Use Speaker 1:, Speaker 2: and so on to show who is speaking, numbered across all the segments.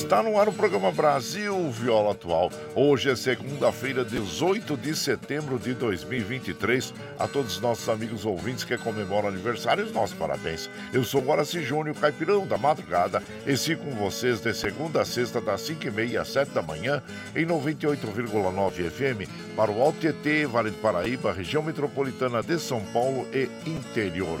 Speaker 1: Está no ar o programa Brasil Viola Atual. Hoje é segunda-feira, 18 de setembro de 2023. A todos os nossos amigos ouvintes que comemoram aniversário, os nossos parabéns. Eu sou Guaraci Júnior, caipirão da madrugada, e sigo com vocês de segunda a sexta, das 5h30 às 7 da manhã, em 98,9 FM, para o Alto TT, Vale do Paraíba, região metropolitana de São Paulo e interior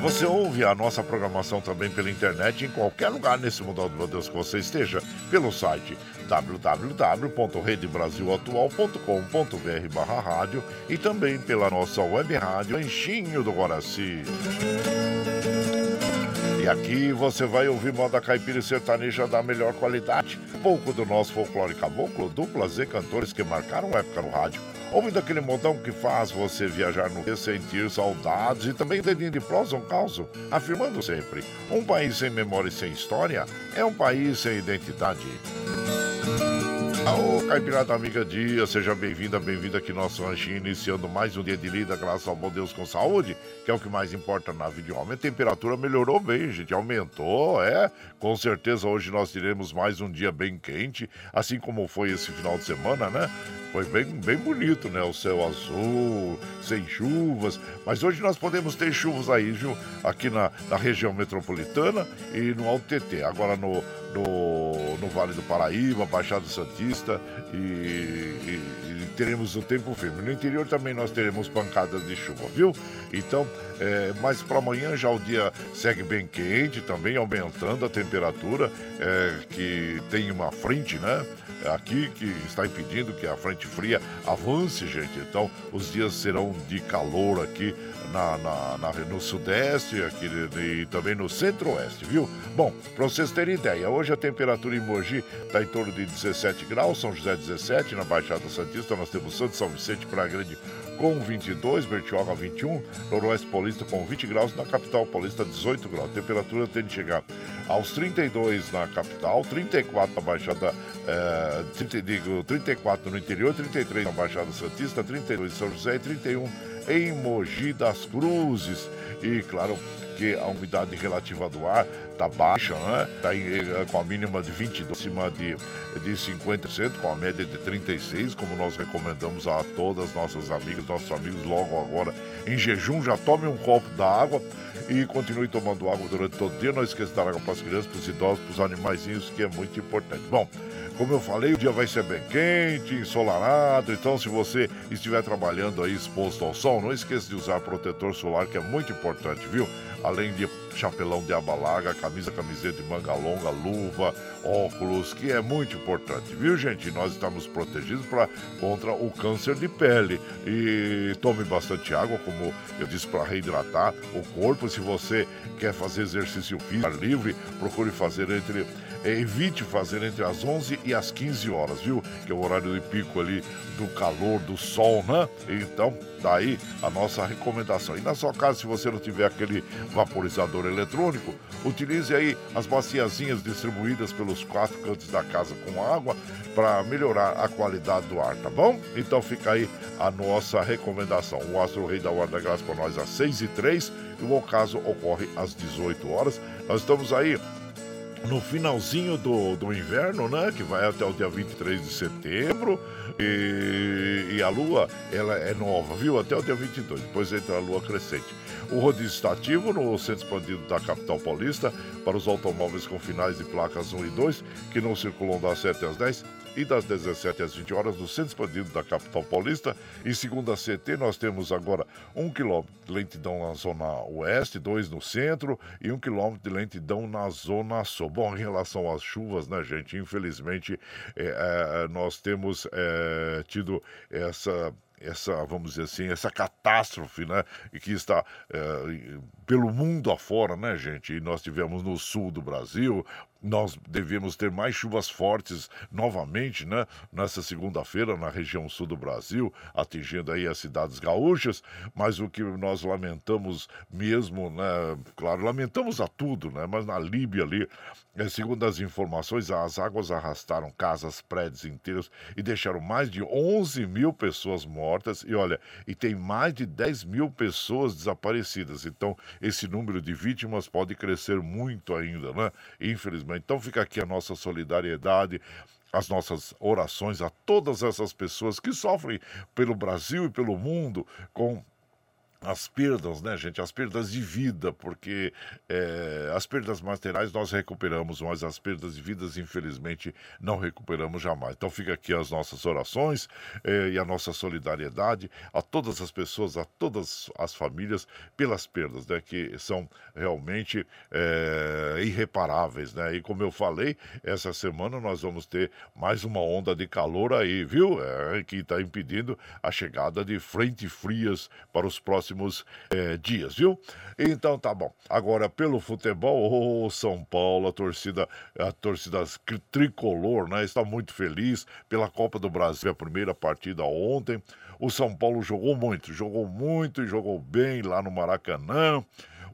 Speaker 1: Você ouve a nossa programação também pela internet em qualquer lugar nesse mundo meu Deus que você esteja, pelo site www.redebrasilatual.com.br barra rádio e também pela nossa web rádio Enchinho do Guaraci. E aqui você vai ouvir moda caipira e sertaneja da melhor qualidade. Pouco do nosso folclore caboclo, duplas e cantores que marcaram época no rádio. Ouvindo aquele modão que faz você viajar no Rio, sentir saudades e também dedinho de prosa um caos, afirmando sempre: um país sem memória e sem história é um país sem identidade. Ô, Caipirada Amiga Dia, seja bem-vinda, bem-vinda aqui no nosso ranchinho, iniciando mais um dia de lida, graças ao bom Deus com saúde, que é o que mais importa na vida de homem. A temperatura melhorou bem, gente, aumentou, é. Com certeza hoje nós teremos mais um dia bem quente, assim como foi esse final de semana, né? Foi bem, bem bonito, né? O céu azul, sem chuvas, mas hoje nós podemos ter chuvas aí, viu? Aqui na, na região metropolitana e no Alto TT. Agora no, no, no Vale do Paraíba, Baixada Santista e, e, e teremos o tempo firme. No interior também nós teremos pancadas de chuva, viu? Então, é, mas para amanhã já o dia segue bem quente, também aumentando a temperatura, é, que tem uma frente, né? Aqui que está impedindo que a frente fria avance, gente. Então, os dias serão de calor aqui na, na, na no Sudeste aqui, e também no Centro-Oeste, viu? Bom, para vocês terem ideia, hoje a temperatura em Mogi está em torno de 17 graus, São José 17, na Baixada Santista nós temos Santo São Vicente, Praia Grande com 22, Bertioga 21, Noroeste Paulista com 20 graus, na capital paulista 18 graus. A temperatura tende a chegar aos 32 na capital, 34 na Baixada, é, 30, digo, 34 no interior, 33 na Baixada Santista, 32 em São José e 31 em Mogi das Cruzes. E claro, porque a umidade relativa do ar está baixa, né? Está eh, com a mínima de 22, acima de, de 50%, com a média de 36%, como nós recomendamos a todas nossas amigas, nossos amigos, logo agora em jejum, já tome um copo da água e continue tomando água durante todo o dia. Não esqueça de dar água para as crianças, para os idosos, para os animaizinhos, que é muito importante. Bom, como eu falei, o dia vai ser bem quente, ensolarado, então se você estiver trabalhando aí exposto ao sol, não esqueça de usar protetor solar, que é muito importante, viu? Além de chapelão de aba larga, camisa, camiseta de manga longa, luva, óculos, que é muito importante, viu, gente? Nós estamos protegidos pra, contra o câncer de pele. E tome bastante água, como eu disse, para reidratar o corpo. Se você quer fazer exercício físico livre, procure fazer entre evite fazer entre as 11 e as 15 horas, viu? Que é o horário de pico ali do calor, do sol, né? Então, daí a nossa recomendação. E na sua casa, se você não tiver aquele vaporizador eletrônico, utilize aí as baciazinhas distribuídas pelos quatro cantos da casa com água para melhorar a qualidade do ar, tá bom? Então fica aí a nossa recomendação. O Astro Rei da Guarda Graça para nós às 6 e 3 e o ocaso ocorre às 18 horas. Nós estamos aí no finalzinho do, do inverno, né? Que vai até o dia 23 de setembro. E, e, a lua, ela é nova, viu? Até o dia 22. Depois entra a lua crescente. O rodízio está ativo no centro expandido da capital paulista para os automóveis com finais de placas 1 e 2 que não circulam das 7 às 10 e das 17 às 20 horas no centro expandido da capital paulista. E segundo a CT, nós temos agora um quilômetro de lentidão na zona oeste, dois no centro e um quilômetro de lentidão na zona sul. Bom, em relação às chuvas, né, gente? Infelizmente, é, é, nós temos é, tido essa essa, vamos dizer assim, essa catástrofe, né? E que está é, pelo mundo afora, né, gente? E nós tivemos no sul do Brasil, nós devemos ter mais chuvas fortes novamente, né? Nessa segunda-feira, na região sul do Brasil, atingindo aí as cidades gaúchas, mas o que nós lamentamos mesmo, né? Claro, lamentamos a tudo, né? Mas na Líbia ali, segundo as informações, as águas arrastaram casas, prédios inteiros e deixaram mais de 11 mil pessoas mortas e olha, e tem mais de 10 mil pessoas desaparecidas. Então, esse número de vítimas pode crescer muito ainda, né? Infelizmente então fica aqui a nossa solidariedade as nossas orações a todas essas pessoas que sofrem pelo Brasil e pelo mundo com as perdas, né, gente? As perdas de vida, porque é, as perdas materiais nós recuperamos, mas as perdas de vidas, infelizmente, não recuperamos jamais. Então fica aqui as nossas orações é, e a nossa solidariedade a todas as pessoas, a todas as famílias pelas perdas, né? Que são realmente é, irreparáveis, né? E como eu falei, essa semana nós vamos ter mais uma onda de calor aí, viu? É, que está impedindo a chegada de frentes frias para os próximos próximos é, dias, viu? Então tá bom. Agora, pelo futebol, o oh, São Paulo, a torcida, a torcida tricolor, né? Está muito feliz pela Copa do Brasil, a primeira partida ontem. O São Paulo jogou muito, jogou muito e jogou bem lá no Maracanã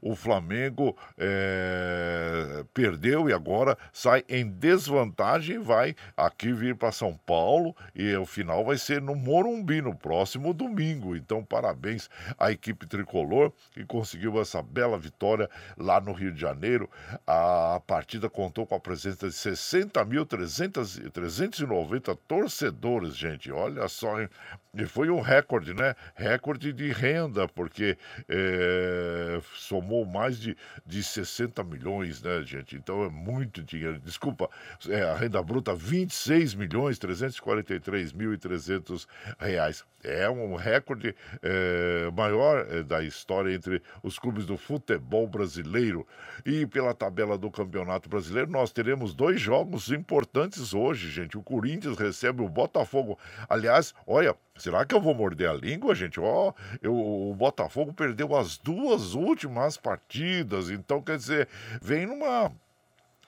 Speaker 1: o Flamengo é, perdeu e agora sai em desvantagem e vai aqui vir para São Paulo e o final vai ser no Morumbi no próximo domingo. Então, parabéns à equipe tricolor que conseguiu essa bela vitória lá no Rio de Janeiro. A partida contou com a presença de 60.390 torcedores, gente. Olha só, hein? E foi um recorde, né? Recorde de renda, porque é, somou mais de, de 60 milhões, né, gente? Então é muito dinheiro. Desculpa, é, a renda bruta 26 milhões 343 mil e 300 reais. É um recorde é, maior é, da história entre os clubes do futebol brasileiro. E pela tabela do Campeonato Brasileiro, nós teremos dois jogos importantes hoje, gente. O Corinthians recebe o Botafogo. Aliás, olha, Será que eu vou morder a língua, gente? Ó, oh, o Botafogo perdeu as duas últimas partidas, então quer dizer, vem numa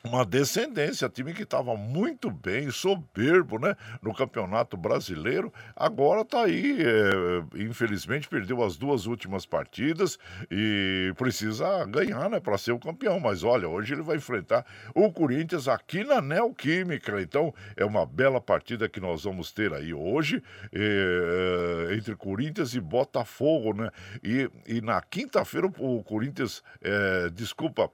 Speaker 1: uma descendência, time que estava muito bem, soberbo, né, no Campeonato Brasileiro, agora está aí, é, infelizmente perdeu as duas últimas partidas e precisa ganhar, né, para ser o campeão. Mas olha, hoje ele vai enfrentar o Corinthians aqui na Neoquímica, então é uma bela partida que nós vamos ter aí hoje é, entre Corinthians e Botafogo, né? E, e na quinta-feira o Corinthians, é, desculpa,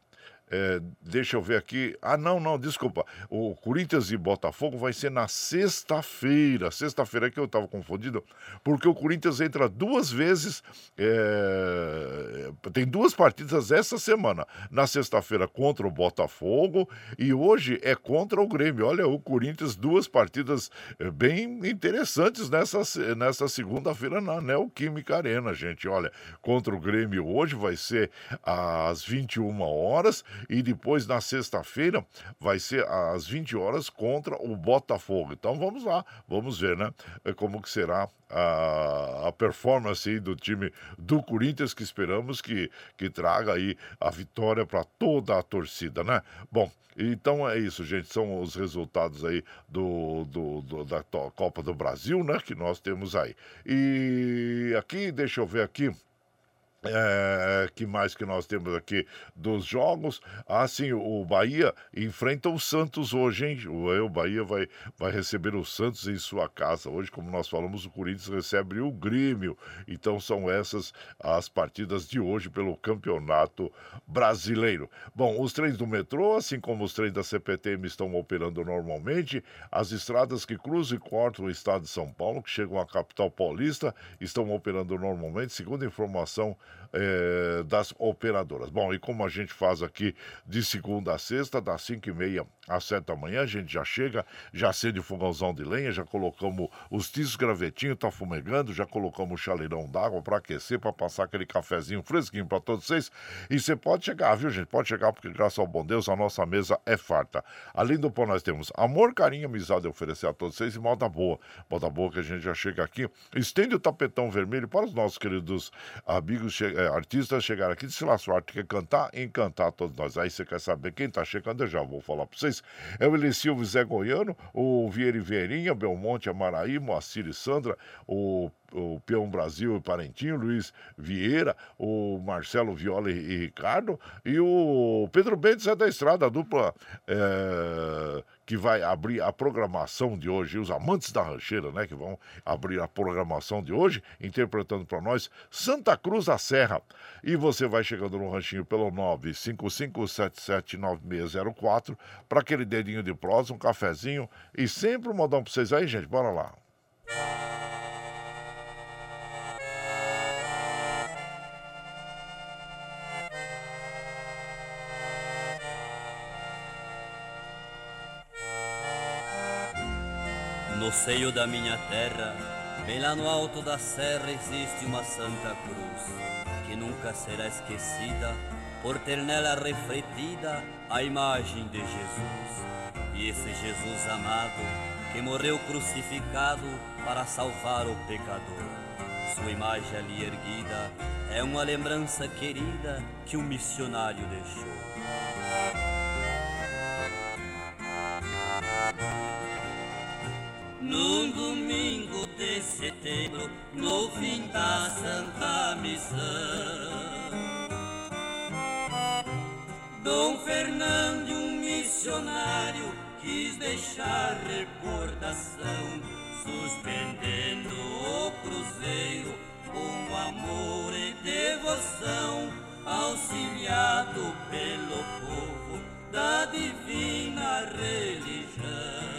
Speaker 1: é, deixa eu ver aqui. Ah, não, não, desculpa. O Corinthians e Botafogo vai ser na sexta-feira. Sexta-feira que eu estava confundido, porque o Corinthians entra duas vezes. É... Tem duas partidas essa semana. Na sexta-feira contra o Botafogo e hoje é contra o Grêmio. Olha, o Corinthians, duas partidas é, bem interessantes nessa, nessa segunda-feira na Neoquímica Arena, gente. Olha, contra o Grêmio hoje vai ser às 21 horas e depois na sexta-feira vai ser às 20 horas contra o Botafogo. Então vamos lá, vamos ver, né? É como que será a, a performance do time do Corinthians que esperamos que, que traga aí a vitória para toda a torcida, né? Bom, então é isso, gente. São os resultados aí do, do, do, da Copa do Brasil, né? Que nós temos aí. E aqui, deixa eu ver aqui. É, que mais que nós temos aqui dos jogos? Ah, sim, o Bahia enfrenta o Santos hoje, hein? O, o Bahia vai, vai receber o Santos em sua casa. Hoje, como nós falamos, o Corinthians recebe o Grêmio. Então são essas as partidas de hoje pelo Campeonato Brasileiro. Bom, os trens do metrô, assim como os trens da CPTM estão operando normalmente, as estradas que cruzam e cortam o estado de São Paulo, que chegam à capital paulista, estão operando normalmente, segundo informação é, das operadoras. Bom, e como a gente faz aqui de segunda a sexta, das 5 e meia às 7 da manhã, a gente já chega, já acende o fogãozão de lenha, já colocamos os tiços gravetinho, tá fumegando, já colocamos o chaleirão d'água para aquecer, para passar aquele cafezinho fresquinho para todos vocês. E você pode chegar, viu, gente? Pode chegar, porque graças ao bom Deus a nossa mesa é farta. Além do pão, nós temos amor, carinho, amizade a oferecer a todos vocês e moda boa. Moda boa que a gente já chega aqui, estende o tapetão vermelho para os nossos queridos amigos, é, artistas chegar aqui. Se lá sua arte quer cantar, encantar todos nós. Aí você quer saber quem tá chegando, eu já vou falar para vocês. É o Eli Silva Zé Goiano, o Vieira e Vieirinha, Belmonte, Amaraí, Moacir e Sandra, o o Peão Brasil e Parentinho, Luiz Vieira, o Marcelo Viola e, Ricardo, e o Pedro Bentes é da estrada, a dupla é, que vai abrir a programação de hoje, os amantes da rancheira, né, que vão abrir a programação de hoje, interpretando para nós Santa Cruz da Serra. E você vai chegando no ranchinho pelo 955779604 para aquele dedinho de prosa, um cafezinho e sempre um modão para vocês aí, gente. Bora lá.
Speaker 2: Seio da minha terra, bem lá no alto da serra, existe uma Santa Cruz que nunca será esquecida por ter nela refletida a imagem de Jesus. E esse Jesus amado que morreu crucificado para salvar o pecador. Sua imagem ali erguida é uma lembrança querida que um missionário deixou. Num domingo de setembro, no fim da Santa Missão, Dom Fernando, um missionário, quis deixar recordação, suspendendo o cruzeiro com amor e devoção, auxiliado pelo povo da divina religião.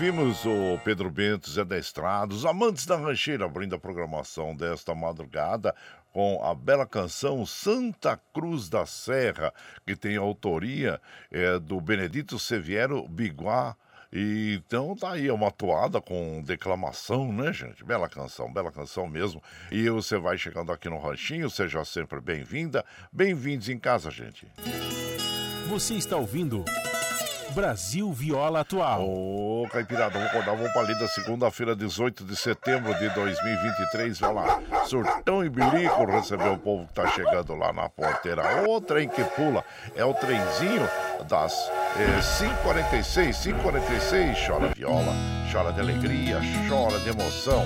Speaker 1: Ouvimos o Pedro Bento, Zé da Estrada, os amantes da rancheira, abrindo a programação desta madrugada com a bela canção Santa Cruz da Serra, que tem autoria é, do Benedito Seviero Biguá. E, então tá aí, é uma toada com declamação, né, gente? Bela canção, bela canção mesmo. E você vai chegando aqui no Ranchinho, seja sempre bem-vinda. Bem-vindos em casa, gente.
Speaker 3: Você está ouvindo. Brasil Viola Atual.
Speaker 1: Ô, Caipirada, vamos acordar, vamos pra ali da segunda-feira, 18 de setembro de 2023. Vai lá, surtão e bilico receber o povo que tá chegando lá na porteira. O trem que pula é o trenzinho das é, 5h46, 5h46. Chora viola, chora de alegria, chora de emoção.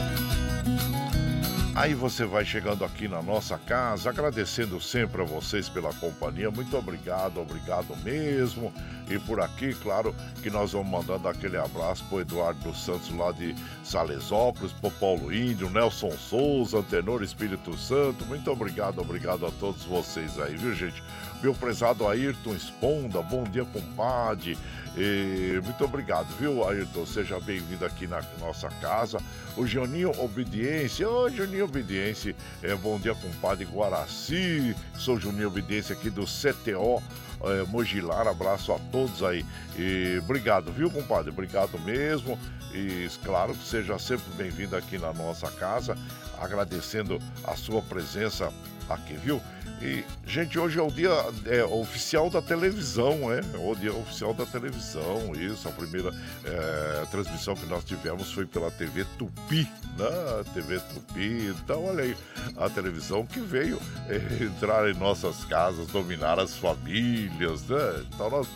Speaker 1: Aí você vai chegando aqui na nossa casa, agradecendo sempre a vocês pela companhia. Muito obrigado, obrigado mesmo. E por aqui, claro, que nós vamos mandando aquele abraço pro Eduardo dos Santos lá de Salesópolis, pro Paulo Índio, Nelson Souza, Antenor Espírito Santo. Muito obrigado, obrigado a todos vocês aí, viu, gente? Meu prezado Ayrton Esponda, bom dia, compadre. E muito obrigado, viu, Ayrton? Seja bem-vindo aqui na nossa casa. O Juninho Obediência, ô Juninho Obediência, é, bom dia, compadre Guaraci. Sou Juninho Obediência aqui do CTO é, Mogilar. Abraço a todos aí. E obrigado, viu, compadre? Obrigado mesmo. E claro, seja sempre bem-vindo aqui na nossa casa. Agradecendo a sua presença aqui, viu? E, gente, hoje é o dia é, oficial da televisão, é? é? O dia oficial da televisão, isso. A primeira é, transmissão que nós tivemos foi pela TV Tupi, né? TV Tupi. Então, olha aí, a televisão que veio é, entrar em nossas casas, dominar as famílias, né? Então, nós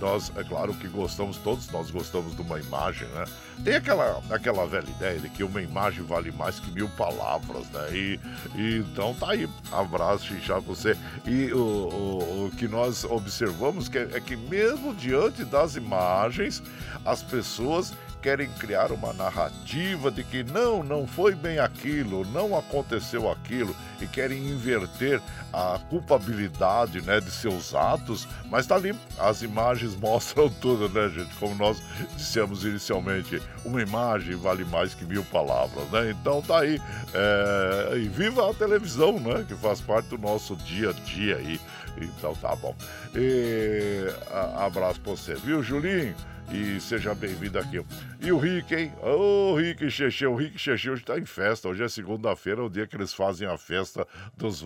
Speaker 1: nós, é claro que gostamos, todos nós gostamos de uma imagem, né? Tem aquela, aquela velha ideia de que uma imagem vale mais que mil palavras, né? E, e então tá aí, abraço já você. E o, o, o que nós observamos que é, é que mesmo diante das imagens, as pessoas querem criar uma narrativa de que não, não foi bem aquilo, não aconteceu aquilo e querem inverter a culpabilidade, né, de seus atos, mas tá ali, as imagens mostram tudo, né, gente? Como nós dissemos inicialmente, uma imagem vale mais que mil palavras, né? Então tá aí, é... e viva a televisão, né, que faz parte do nosso dia a dia aí. Então tá bom. E... abraço pra você, viu, Julinho? E seja bem-vindo aqui. E o Rick, hein? Ô, oh, Rick Xexê, o Rick Xexê hoje tá em festa. Hoje é segunda-feira, é o dia que eles fazem a festa dos.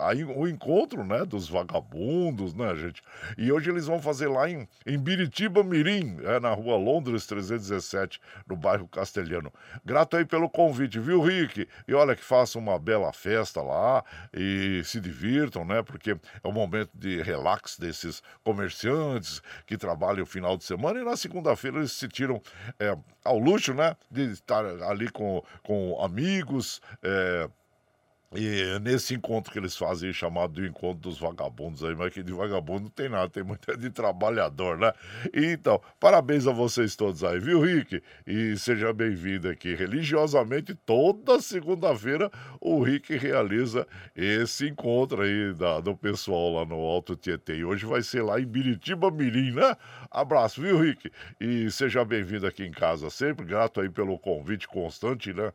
Speaker 1: Aí, o encontro, né? Dos vagabundos, né, gente? E hoje eles vão fazer lá em, em Biritiba Mirim, é, na rua Londres 317, no bairro Castelhano. Grato aí pelo convite, viu, Rick? E olha que façam uma bela festa lá e se divirtam, né? Porque é um momento de relax desses comerciantes que trabalham o final de semana e na segunda-feira eles se tiram é, ao luxo, né? De estar ali com, com amigos, é, e nesse encontro que eles fazem, chamado de encontro dos vagabundos aí, mas que de vagabundo não tem nada, tem muito de trabalhador, né? Então, parabéns a vocês todos aí, viu, Rick? E seja bem-vindo aqui. Religiosamente, toda segunda-feira, o Rick realiza esse encontro aí da, do pessoal lá no Alto Tietê. E hoje vai ser lá em Biritiba Mirim, né? Abraço, viu, Rick? E seja bem-vindo aqui em casa sempre. Grato aí pelo convite constante, né?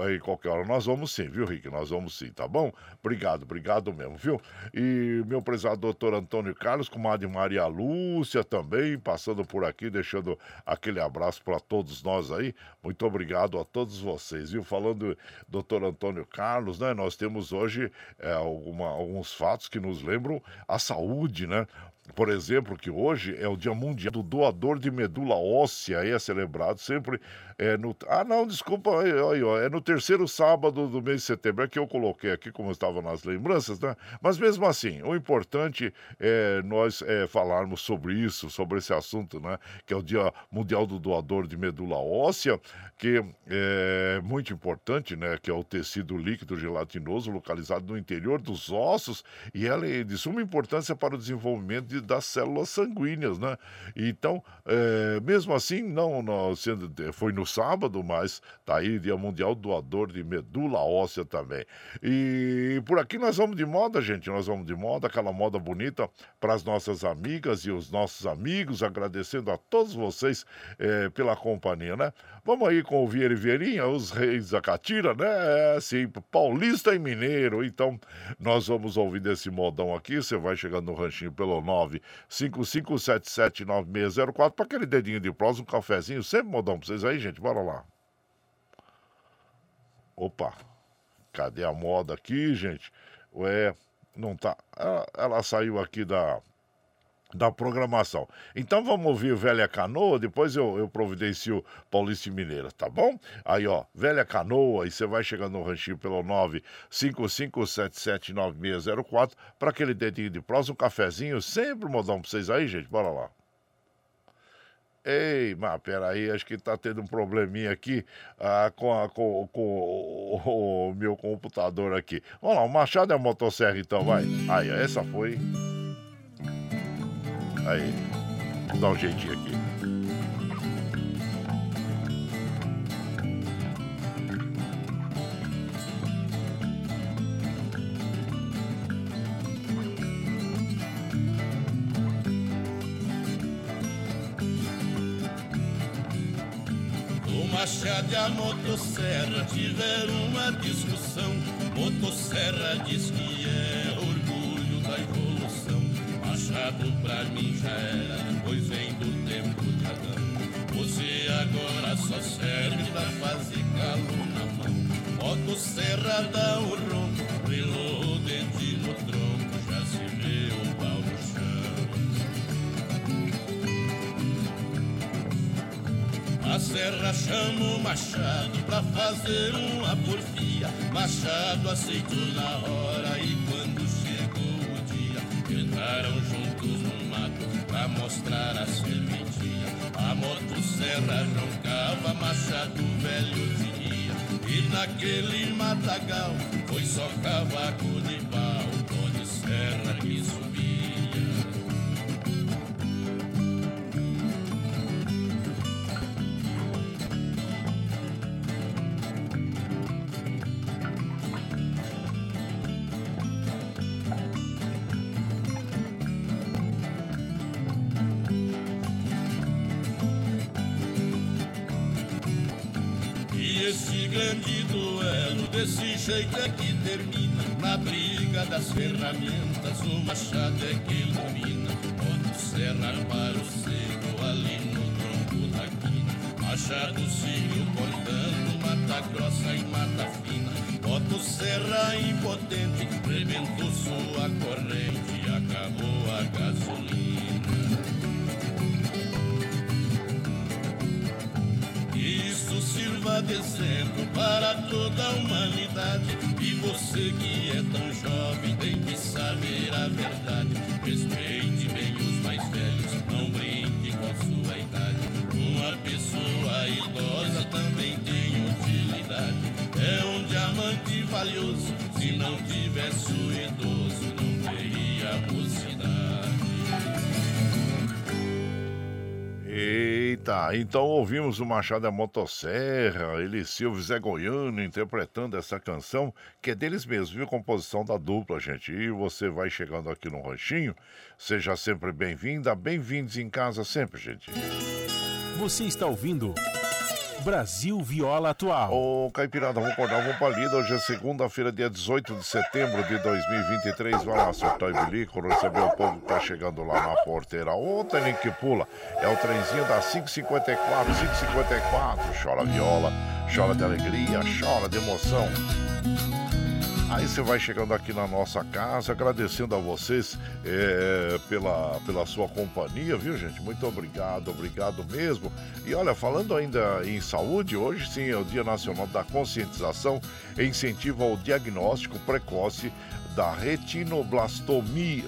Speaker 1: Aí qualquer hora nós vamos sim, viu, Rick? Nós vamos sim, tá bom? Obrigado, obrigado mesmo, viu? E meu prezado doutor Antônio Carlos, comadre Maria Lúcia também, passando por aqui, deixando aquele abraço para todos nós aí. Muito obrigado a todos vocês, viu? Falando doutor Antônio Carlos, né? Nós temos hoje é, alguma, alguns fatos que nos lembram a saúde, né? Por exemplo, que hoje é o Dia Mundial do Doador de Medula Óssea, é celebrado sempre é no. Ah, não, desculpa, aí, aí, ó, é no terceiro sábado do mês de setembro, é que eu coloquei aqui, como estava nas lembranças, né? Mas mesmo assim, o importante é nós é, falarmos sobre isso, sobre esse assunto, né? Que é o Dia Mundial do Doador de Medula Óssea, que é muito importante, né? Que é o tecido líquido gelatinoso localizado no interior dos ossos e ela é de suma importância para o desenvolvimento de, das células sanguíneas, né? Então, é, mesmo assim, não, não sendo, foi no sábado, mas tá aí Dia Mundial Doador de Medula Óssea também. E por aqui nós vamos de moda, gente, nós vamos de moda, aquela moda bonita para as nossas amigas e os nossos amigos, agradecendo a todos vocês é, pela companhia, né? Vamos aí com o Vieira e Vieirinha, os reis da Catira, né? É, sim, paulista e mineiro. Então, nós vamos ouvir desse modão aqui. Você vai chegando no ranchinho pelo 955779604 para aquele dedinho de prós, um cafezinho. Sempre modão para vocês aí, gente bora lá. Opa, cadê a moda aqui, gente? Ué, não tá. Ela, ela saiu aqui da, da programação. Então vamos ouvir Velha Canoa, depois eu, eu providencio Paulista e Mineira, tá bom? Aí, ó, Velha Canoa, e você vai chegando no ranchinho pelo 955779604 para aquele dedinho de próximo, um cafezinho, sempre modão pra vocês aí, gente, bora lá. Ei, mas peraí, acho que tá tendo um probleminha aqui ah, com, a, com, com o, o, meu computador aqui. Vamos lá, o Machado é a motosserra então, vai. Aí, essa foi. Aí, dá um jeitinho aqui.
Speaker 4: Machado e a motosserra tiveram uma discussão. Motosserra diz que é orgulho da evolução. Machado pra mim já era, pois vem do tempo de Adão. Você agora só serve pra fazer calo na mão. Motosserra dá o ronco, brilou o dente no tronco, já se vê o pau no A serra chama o machado pra fazer uma porfia. Machado aceitou na hora e quando o juntos no mato pra mostrar a serventia. A motosserra roncava, machado velho dizia. E naquele matagal foi só cavaco de pau, pode serra que subia. Jeito é que termina. Na briga das ferramentas, o machado é que ilumina. Quando serra para o seco, ali no tronco da quina. Machado sigo cortando, mata grossa e mata fina. Bota o serra impotente, rebentou sua corrente, acabou a gasolina. isso sirva de exemplo
Speaker 1: Então ouvimos o Machado da Motosserra, ele Silvio Zé Goiano interpretando essa canção, que é deles mesmos, viu? Composição da dupla, gente. E você vai chegando aqui no Ranchinho, seja sempre bem-vinda, bem-vindos em casa sempre, gente.
Speaker 3: Você está ouvindo. Brasil Viola Atual.
Speaker 1: Ô, Caipirada, vamos acordar, vamos pra lida. Hoje é segunda-feira, dia 18 de setembro de 2023. Vai lá, soltar o bilico, receber o povo que tá chegando lá na porteira. Ontem nem que pula. É o trenzinho da 554, 554. Chora viola, chora de alegria, chora de emoção. Aí você vai chegando aqui na nossa casa, agradecendo a vocês é, pela, pela sua companhia, viu, gente? Muito obrigado, obrigado mesmo. E olha, falando ainda em saúde, hoje sim é o Dia Nacional da Conscientização e incentivo ao diagnóstico precoce da retinoblastomia.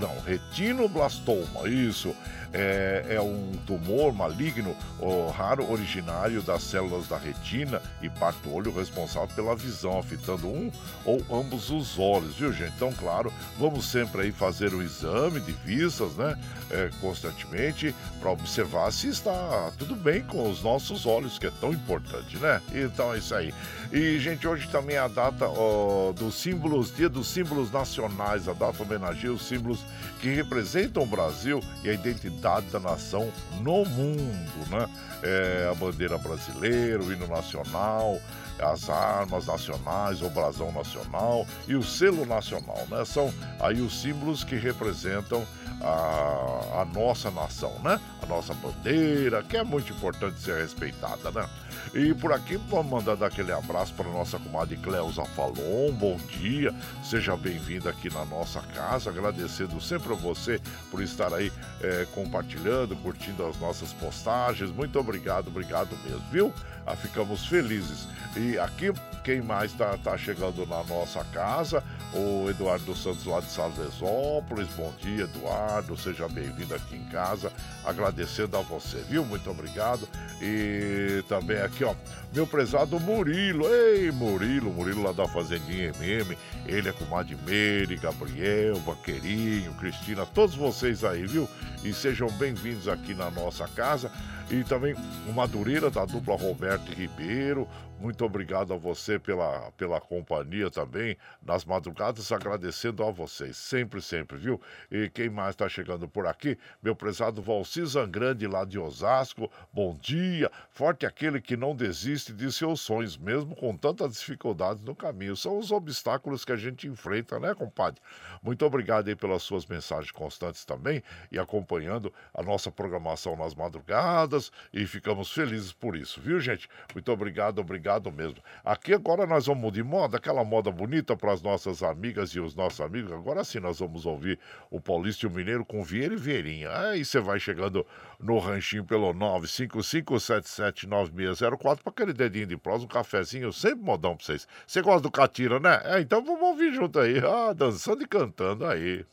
Speaker 1: Não, retinoblastoma, isso é, é um tumor maligno ou raro originário das células da retina e parte do olho responsável pela visão, afetando um ou ambos os olhos, viu gente? Então, claro, vamos sempre aí fazer o exame de vistas, né? É, constantemente para observar se está tudo bem com os nossos olhos, que é tão importante, né? Então é isso aí. E, gente, hoje também é a data ó, dos símbolos, dia dos símbolos nacionais, a data homenageia os símbolos que representam o Brasil e a identidade da nação no mundo, né? É, a bandeira brasileira, o hino nacional, as armas nacionais, o brasão nacional e o selo nacional, né? São aí os símbolos que representam a, a nossa nação, né? A nossa bandeira, que é muito importante ser respeitada, né? E por aqui vamos mandar aquele abraço para nossa comadre Cleusa Falon. Bom dia, seja bem-vinda aqui na nossa casa. Agradecendo sempre a você por estar aí é, compartilhando, curtindo as nossas postagens. Muito obrigado, obrigado mesmo, viu? Ah, ficamos felizes. E aqui, quem mais está tá chegando na nossa casa? O Eduardo Santos lá de Salesópolis. Bom dia, Eduardo. Seja bem-vindo aqui em casa. Agradecendo a você, viu? Muito obrigado. E também aqui, ó, meu prezado Murilo. Ei, Murilo, Murilo lá da Fazendinha MM. Ele é com Meire, Gabriel, Vaqueirinho, Cristina, todos vocês aí, viu? E sejam bem-vindos aqui na nossa casa. E também o Madureira da dupla Roberto Ribeiro. Muito obrigado a você pela, pela companhia também nas madrugadas, agradecendo a vocês, sempre, sempre, viu? E quem mais está chegando por aqui? Meu prezado Valci Zangrande lá de Osasco, bom dia. Forte aquele que não desiste de seus sonhos, mesmo com tantas dificuldades no caminho. São os obstáculos que a gente enfrenta, né, compadre? Muito obrigado aí pelas suas mensagens constantes também e acompanhando a nossa programação nas madrugadas e ficamos felizes por isso, viu, gente? Muito obrigado, obrigado mesmo. Aqui agora nós vamos de moda, aquela moda bonita para as nossas amigas e os nossos amigos. Agora sim nós vamos ouvir o Paulista e o Mineiro com Vieira e Vieirinha. Aí você vai chegando no ranchinho pelo 955779604 para aquele dedinho de prosa, um cafezinho, sempre modão para vocês. Você gosta do Catira, né? É, então vamos ouvir junto aí. Ah, dançando e cantando aí.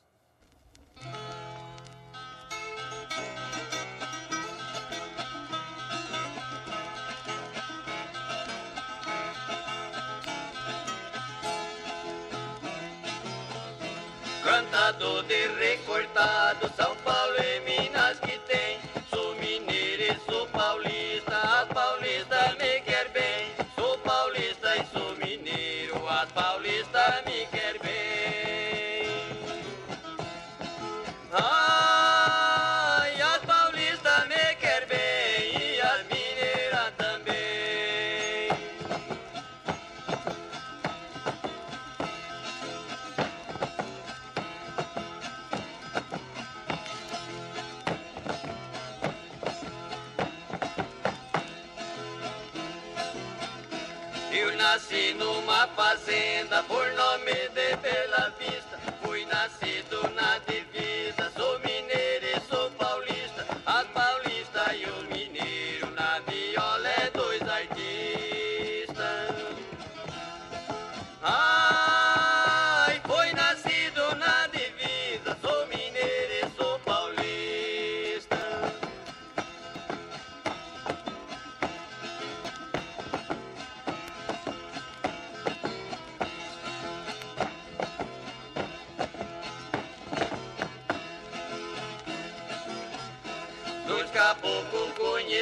Speaker 5: Cantado de recortado, São fazenda por nome de Bela Vista.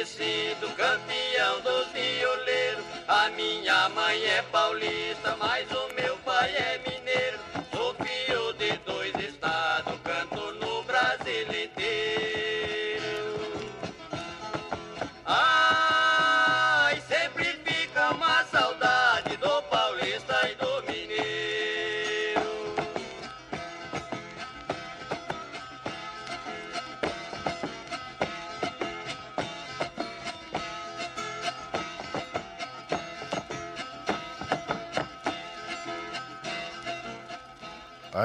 Speaker 5: Caboclo conhecido, campeão dos violeiros. A minha mãe é paulista, mas o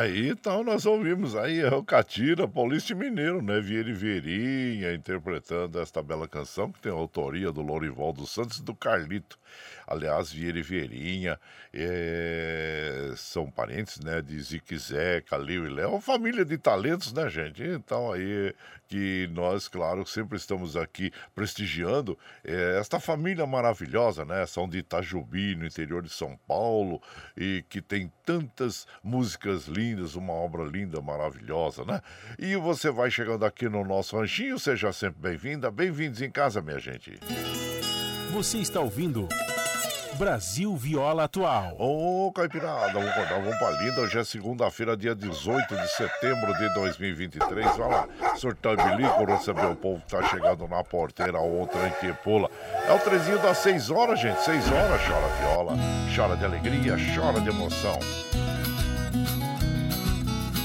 Speaker 1: Aí, então, nós ouvimos aí o Catira, Paulista e Mineiro, né? Vieira e Vieirinha interpretando esta bela canção que tem a autoria do Lorival dos Santos e do Carlito. Aliás, Vieira e Vieirinha eh, são parentes, né? De Zique Zé, Calil e Léo, família de talentos, né, gente? Então, aí que nós, claro, sempre estamos aqui prestigiando eh, esta família maravilhosa, né? São de Itajubi, no interior de São Paulo, e que tem tantas músicas lindas, uma obra linda, maravilhosa, né? E você vai chegando aqui no nosso ranchinho, seja sempre bem-vinda, bem-vindos em casa, minha gente.
Speaker 3: Você está ouvindo Brasil Viola Atual.
Speaker 1: Ô, Caipirada, vamos vamos pra linda. Hoje é segunda-feira, dia 18 de setembro de 2023. Vai lá, surtar e bilico, receber o povo que tá chegando na porteira, o trem que pula. É o trezinho das 6 horas, gente. 6 horas, chora viola, chora de alegria, chora de emoção.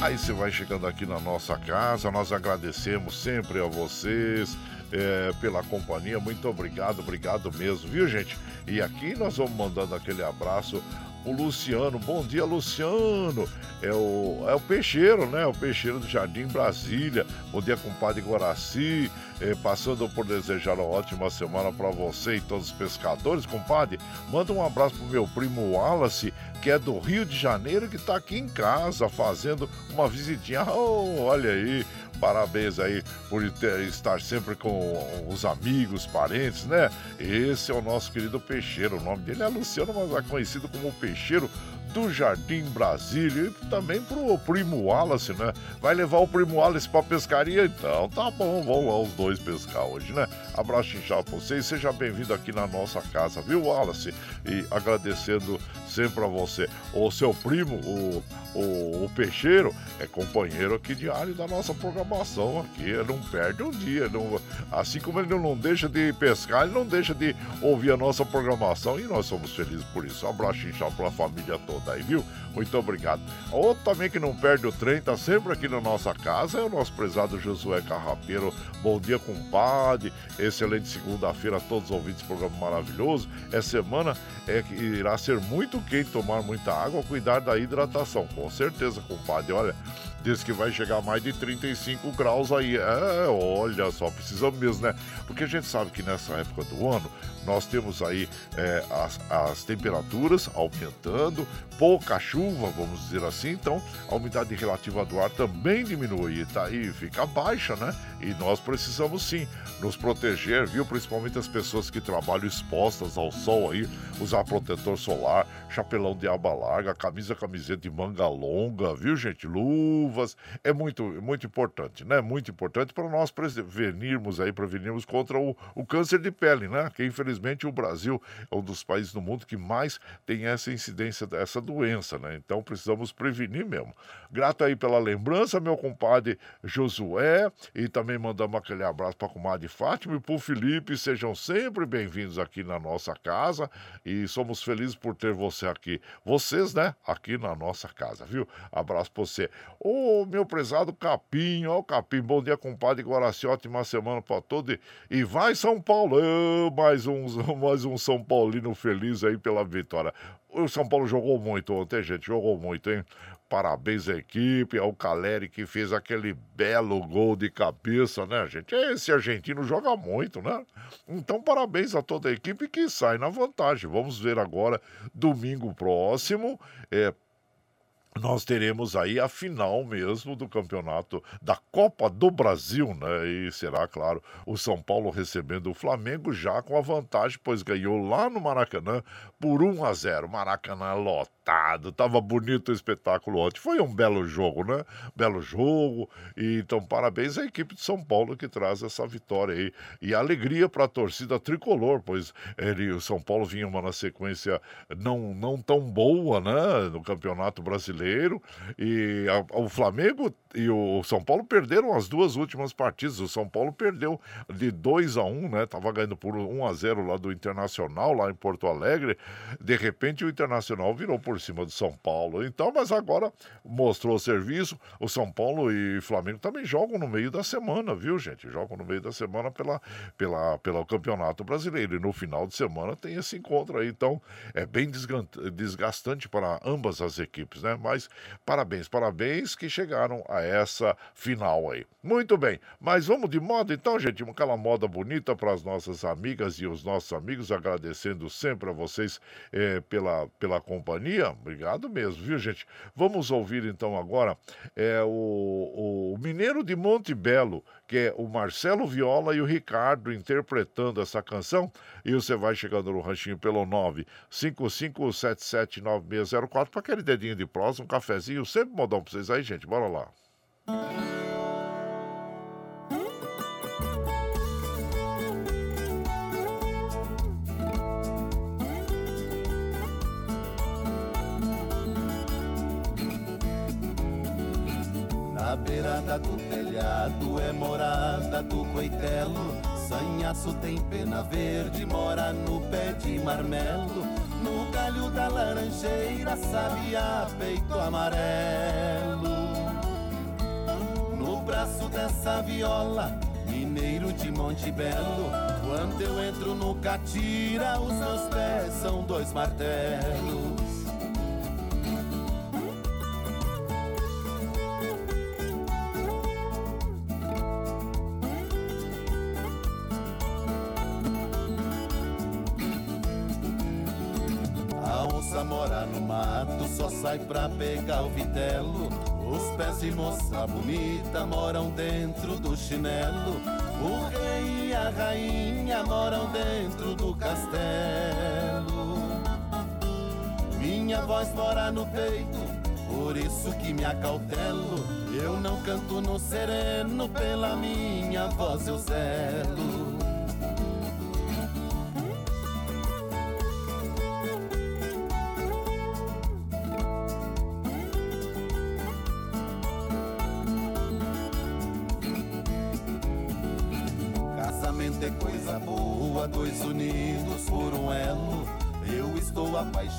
Speaker 1: Aí você vai chegando aqui na nossa casa, nós agradecemos sempre a vocês é, pela companhia. Muito obrigado, obrigado mesmo, viu, gente? E aqui nós vamos mandando aquele abraço. O Luciano, bom dia, Luciano. É o, é o peixeiro, né? O peixeiro do Jardim Brasília. Bom dia, compadre Guaraci. É, passando por desejar uma ótima semana para você e todos os pescadores, compadre. Manda um abraço pro meu primo Wallace, que é do Rio de Janeiro, que tá aqui em casa fazendo uma visitinha. Oh, olha aí, parabéns aí por estar sempre com os amigos, parentes, né? Esse é o nosso querido Peixeiro. O nome dele é Luciano, mas é conhecido como Peixeiro do Jardim Brasília e também pro primo Wallace, né? Vai levar o primo Wallace pra pescaria? Então tá bom, vão lá os dois pescar hoje, né? Abraço inchado pra vocês, seja bem-vindo aqui na nossa casa, viu, Wallace? E agradecendo sempre a você. O seu primo, o, o, o Peixeiro, é companheiro aqui diário da nossa programação aqui, não perde um dia, não, assim como ele não deixa de pescar, ele não deixa de ouvir a nossa programação e nós somos felizes por isso. Abraço inchado pra família toda aí, viu? Muito obrigado. Outro também que não perde o trem, tá sempre aqui na nossa casa, é o nosso prezado Josué Carrapeiro. Bom dia, compadre. Excelente segunda-feira a todos os ouvintes do programa maravilhoso. Essa semana é que irá ser muito quente tomar muita água, cuidar da hidratação. Com certeza, compadre. Olha, diz que vai chegar mais de 35 graus aí. É, olha só, precisamos mesmo, né? Porque a gente sabe que nessa época do ano nós temos aí é, as, as temperaturas aumentando, pouca chuva, vamos dizer assim, então a umidade relativa do ar também diminui, tá? E fica baixa, né? E nós precisamos sim nos proteger, viu? Principalmente as pessoas que trabalham expostas ao sol aí, usar protetor solar, chapelão de aba larga, camisa, camiseta de manga longa, viu, gente? Luvas, é muito, muito importante, né? Muito importante para nós prevenirmos aí, prevenirmos contra o, o câncer de pele, né? Que infelizmente o Brasil é um dos países do mundo que mais tem essa incidência dessa doença, né? Então precisamos prevenir mesmo. Grato aí pela lembrança, meu compadre Josué, e também mandamos aquele abraço para a comadre Fátima e para o Felipe. Sejam sempre bem-vindos aqui na nossa casa e somos felizes por ter você aqui. Vocês, né? Aqui na nossa casa, viu? Abraço para você. Ô, meu prezado Capim, ó, Capim, bom dia, compadre Guaraci, ótima semana para todos. E, vai São Paulo, mais um, mais um São Paulino feliz aí pela vitória. O São Paulo jogou muito ontem, gente, jogou muito, hein? Parabéns à equipe, ao Caleri que fez aquele belo gol de cabeça, né, gente? Esse argentino joga muito, né? Então, parabéns a toda a equipe que sai na vantagem. Vamos ver agora, domingo próximo, é, nós teremos aí a final mesmo do campeonato da Copa do Brasil, né? E será, claro, o São Paulo recebendo o Flamengo já com a vantagem, pois ganhou lá no Maracanã por 1 a 0. Maracanã lotado lotado, tava bonito o espetáculo ontem. Foi um belo jogo, né? Belo jogo. E, então, parabéns à equipe de São Paulo que traz essa vitória aí. E alegria para a torcida tricolor, pois ele, o São Paulo vinha uma na sequência não, não tão boa, né? No Campeonato Brasileiro. E a, o Flamengo e o São Paulo perderam as duas últimas partidas. O São Paulo perdeu de 2 a 1 né? Tava ganhando por 1 a 0 lá do Internacional, lá em Porto Alegre. De repente, o Internacional virou por cima do São Paulo. Então, mas agora mostrou serviço. O São Paulo e Flamengo também jogam no meio da semana, viu, gente? Jogam no meio da semana pela, pela, pelo Campeonato Brasileiro. E no final de semana tem esse encontro aí. Então, é bem desgastante para ambas as equipes, né? Mas parabéns, parabéns que chegaram a essa final aí. Muito bem, mas vamos de moda então, gente, aquela moda bonita para as nossas amigas e os nossos amigos, agradecendo sempre a vocês eh, pela, pela companhia. Obrigado mesmo, viu, gente? Vamos ouvir então agora é, o, o Mineiro de Monte Belo, que é o Marcelo Viola e o Ricardo interpretando essa canção. E você vai chegando no ranchinho pelo 955779604 para aquele dedinho de prosa, um cafezinho, sempre modão para vocês aí, gente. Bora lá.
Speaker 6: Na beirada do telhado é morada do coitelo. Sanhaço tem pena verde, mora no pé de marmelo. No galho da laranjeira, sabia peito amarelo. No braço dessa viola, mineiro de Monte Belo. Quando eu entro no catira, os meus pés são dois martelos. A onça mora no mato, só sai pra pegar o vitelo. Os pés de moça bonita moram dentro do chinelo. O rei e a rainha moram dentro do castelo. Minha voz mora no peito, por isso que me acautelo. Eu não canto no sereno, pela minha voz eu zelo.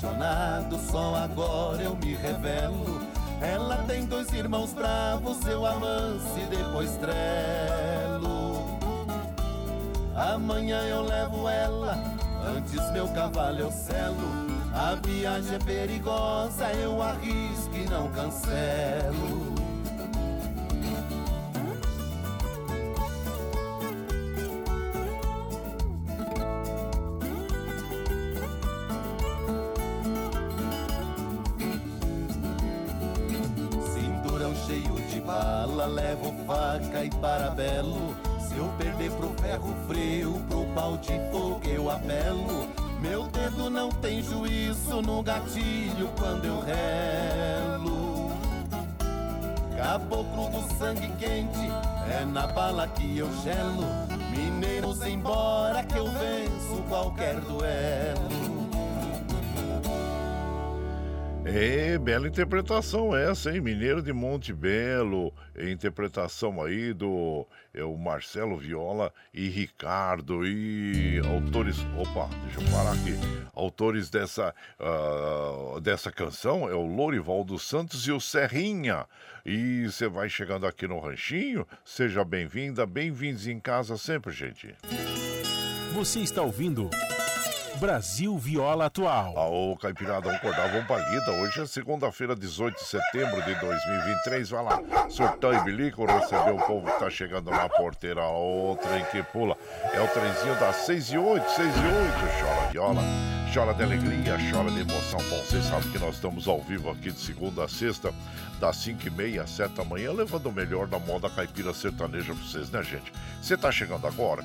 Speaker 6: Apaixonado, só agora eu me revelo. Ela tem dois irmãos bravos, eu amanso e depois trelo. Amanhã eu levo ela, antes meu cavalo eu selo. A viagem é perigosa, eu arrisco e não cancelo. Levo faca e parabelo. Se eu perder pro ferro frio, pro pau de fogo eu apelo. Meu dedo não tem juízo no gatilho quando eu relo. Caboclo do sangue quente, é na bala que eu gelo. Mineiros embora que eu venço qualquer duelo.
Speaker 1: É, bela interpretação essa, hein? Mineiro de Monte Belo, interpretação aí do é, o Marcelo Viola e Ricardo e autores, opa, deixa eu parar aqui, autores dessa ah, dessa canção é o Lorival dos Santos e o Serrinha. E você vai chegando aqui no ranchinho, seja bem-vinda, bem-vindos em casa sempre, gente.
Speaker 3: Você está ouvindo Brasil Viola Atual.
Speaker 1: Ô, Caipirada, vamos acordar, vamos pra lida. Hoje é segunda-feira, 18 de setembro de 2023. Vai lá, surtão e bilico, receber o povo que tá chegando na porteira. O trem que pula. É o trenzinho das 6 e 8, 6 e 8. Chora viola, chora de alegria, chora de emoção. Bom, vocês sabem que nós estamos ao vivo aqui de segunda a sexta, das 5 e meia às 7 da manhã, levando o melhor da moda caipira sertaneja pra vocês, né, gente? Você tá chegando agora?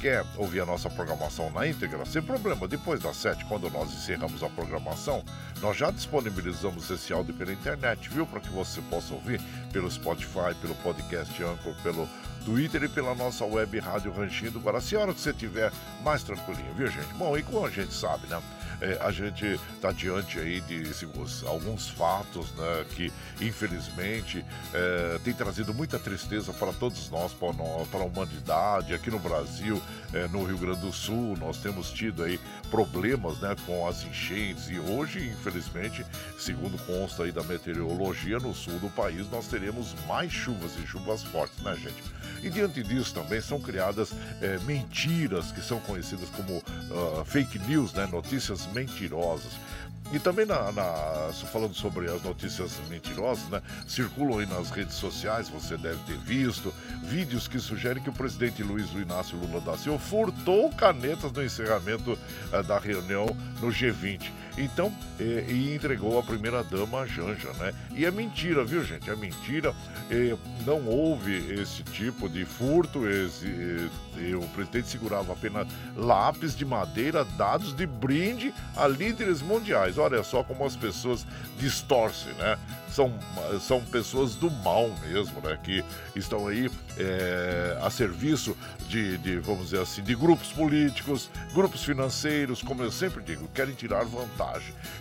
Speaker 1: Quer ouvir a nossa programação na íntegra? Sem problema, depois das 7, quando nós encerramos a programação, nós já disponibilizamos esse áudio pela internet, viu? Para que você possa ouvir pelo Spotify, pelo podcast Anchor, pelo Twitter e pela nossa web Rádio Ranchinho do Guaraci. A hora que você estiver mais tranquilinho, viu, gente? Bom, e como a gente sabe, né? É, a gente está diante aí de alguns fatos né, que, infelizmente, é, tem trazido muita tristeza para todos nós, para, nós, para a humanidade. Aqui no Brasil, é, no Rio Grande do Sul, nós temos tido aí problemas né, com as enchentes e hoje, infelizmente, segundo consta aí da meteorologia, no sul do país nós teremos mais chuvas e chuvas fortes, né, gente? E diante disso também são criadas é, mentiras que são conhecidas como uh, fake news, né? notícias mentirosas. E também, na, na, falando sobre as notícias mentirosas, né? Circulam aí nas redes sociais, você deve ter visto, vídeos que sugerem que o presidente Luiz Inácio Lula da Silva furtou canetas no encerramento uh, da reunião no G20. Então, e, e entregou a primeira-dama Janja, né? E é mentira, viu, gente? É mentira. E não houve esse tipo de furto. Esse, e, o presidente segurava apenas lápis de madeira dados de brinde a líderes mundiais. Olha só como as pessoas distorcem, né? São, são pessoas do mal mesmo, né? Que estão aí a serviço de, de, vamos dizer assim, de grupos políticos, grupos financeiros, como eu sempre digo, querem tirar vantagem.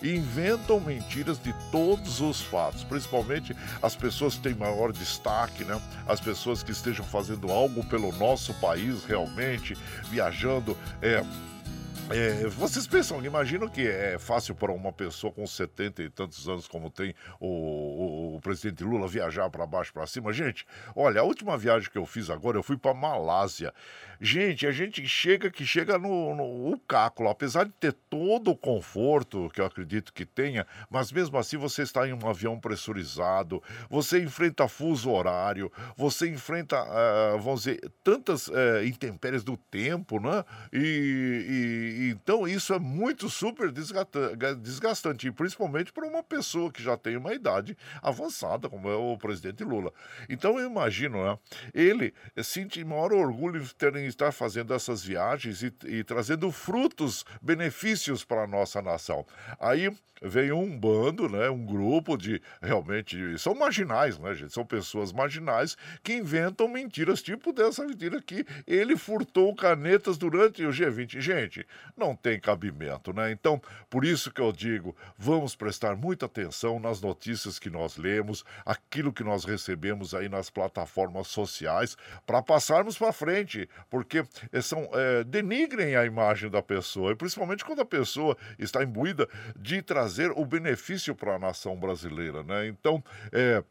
Speaker 1: E inventam mentiras de todos os fatos, principalmente as pessoas que têm maior destaque, né? As pessoas que estejam fazendo algo pelo nosso país realmente, viajando. É, é, vocês pensam, imaginam que é fácil para uma pessoa com 70 e tantos anos como tem o, o, o presidente Lula viajar para baixo para cima? Gente, olha, a última viagem que eu fiz agora, eu fui para Malásia. Gente, a gente chega que chega no, no o cáculo, apesar de ter todo o conforto que eu acredito que tenha, mas mesmo assim você está em um avião pressurizado, você enfrenta fuso horário, você enfrenta, uh, vamos dizer, tantas uh, intempéries do tempo, né? E, e, então isso é muito super desgastante, principalmente para uma pessoa que já tem uma idade avançada, como é o presidente Lula. Então eu imagino, né? Ele sente maior orgulho de terem estar fazendo essas viagens e, e trazendo frutos, benefícios para a nossa nação. Aí vem um bando, né, um grupo de realmente são marginais, né, gente? São pessoas marginais que inventam mentiras, tipo dessa mentira que ele furtou canetas durante o G20. Gente, não tem cabimento, né? Então, por isso que eu digo, vamos prestar muita atenção nas notícias que nós lemos, aquilo que nós recebemos aí nas plataformas sociais, para passarmos para frente, porque eh, são é, denigrem a imagem da pessoa, e principalmente quando a pessoa está imbuída de trazer o benefício para a nação brasileira, né? Então, é,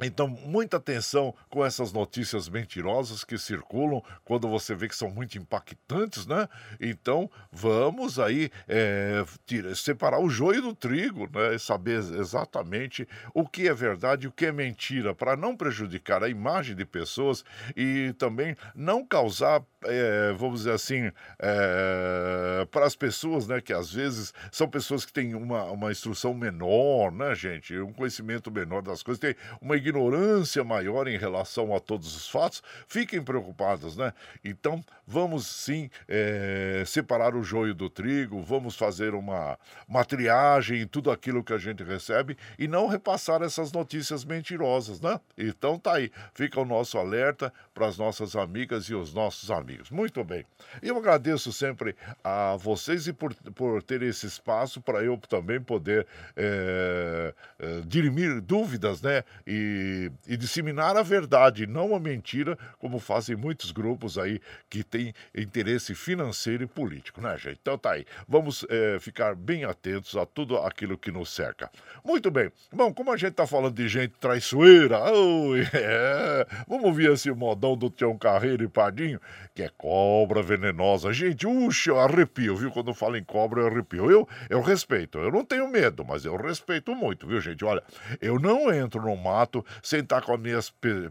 Speaker 1: então, muita atenção com essas notícias mentirosas que circulam quando você vê que são muito impactantes, né? Então, vamos aí é, tira, separar o joio do trigo, né? E saber exatamente o que é verdade e o que é mentira, para não prejudicar a imagem de pessoas e também não causar, é, vamos dizer assim, é, para as pessoas, né? Que às vezes são pessoas que têm uma, uma instrução menor, né, gente? Um conhecimento menor das coisas, tem uma ignorância maior em relação a todos os fatos, fiquem preocupados, né? Então, vamos sim é, separar o joio do trigo, vamos fazer uma, uma triagem em tudo aquilo que a gente recebe e não repassar essas notícias mentirosas, né? Então, tá aí, fica o nosso alerta para as nossas amigas e os nossos amigos. Muito bem. Eu agradeço sempre a vocês e por, por ter esse espaço para eu também poder é, é, dirimir dúvidas, né? E e, disseminar a verdade, não a mentira, como fazem muitos grupos aí que têm interesse financeiro e político, né, gente? Então tá aí. Vamos é, ficar bem atentos a tudo aquilo que nos cerca. Muito bem. Bom, como a gente tá falando de gente traiçoeira, oh, é, vamos ouvir esse modão do Tião Carreiro e Padinho, que é cobra venenosa. Gente, uxa, eu arrepio, viu? Quando falo em cobra, eu arrepio. Eu, eu respeito, eu não tenho medo, mas eu respeito muito, viu, gente? Olha, eu não entro no mato sentar com as minhas pe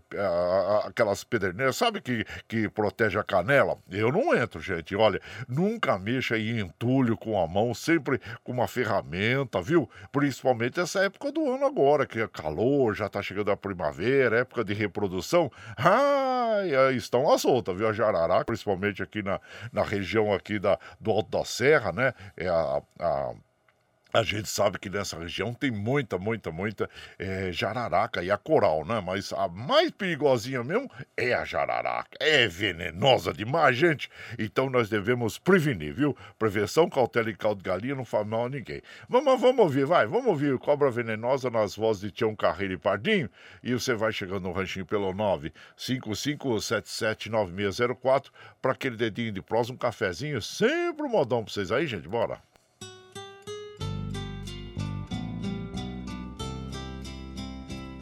Speaker 1: aquelas pederneiras, sabe que, que protege a canela? Eu não entro, gente. Olha, nunca mexa em entulho com a mão, sempre com uma ferramenta, viu? Principalmente essa época do ano agora, que é calor, já tá chegando a primavera, época de reprodução. Ah, estão à solta, viu? A jararaca, principalmente aqui na, na região aqui da, do Alto da Serra, né? É a, a a gente sabe que nessa região tem muita, muita, muita é, jararaca e a coral, né? Mas a mais perigosinha mesmo é a jararaca. É venenosa demais, gente. Então nós devemos prevenir, viu? Prevenção, cautela e caldo de galinha não faz mal a ninguém. Vamos, vamos ouvir, vai. Vamos ouvir Cobra Venenosa nas vozes de Tião Carreiro e Pardinho. E você vai chegando no ranchinho pelo 955779604 para aquele dedinho de prós, um cafezinho. Sempre um modão pra vocês aí, gente. Bora.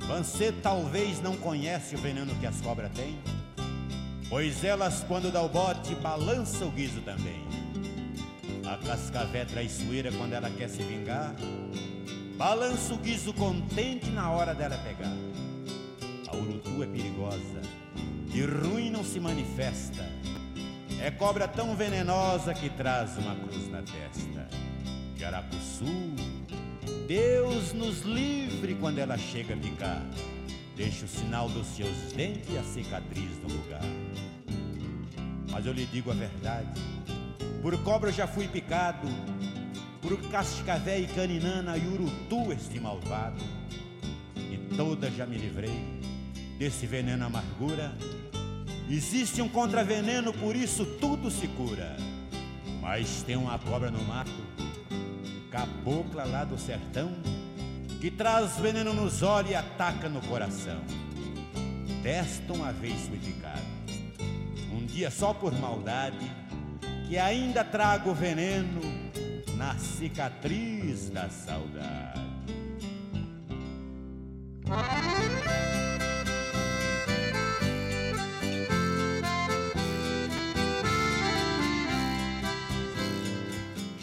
Speaker 7: Você talvez não conhece o veneno que as cobras têm, pois elas, quando dá o bote, balança o guiso também. A cascavé traiçoeira, quando ela quer se vingar, balança o guiso contente na hora dela pegar. A urutu é perigosa, de ruim não se manifesta, é cobra tão venenosa que traz uma cruz na testa. Jaracuçu, Deus nos livre quando ela chega a picar. Deixa o sinal dos seus dentes e a cicatriz no lugar. Mas eu lhe digo a verdade: por cobra eu já fui picado, por cascavé e caninana e urutu este malvado. E toda já me livrei desse veneno amargura. Existe um contraveneno, por isso tudo se cura. Mas tem uma cobra no mato cabocla lá do sertão, que traz veneno nos olhos e ataca no coração. Desta uma vez fui picado, um dia só por maldade, que ainda trago veneno na cicatriz da saudade.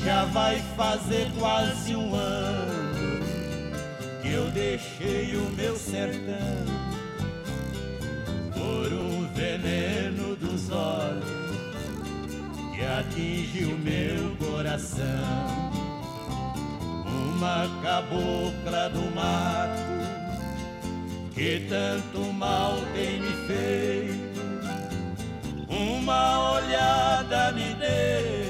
Speaker 7: Já vai fazer quase um ano que eu deixei o meu sertão por um veneno dos olhos que atinge o meu coração. Uma cabocla do mato que tanto mal tem me feito, uma olhada me deu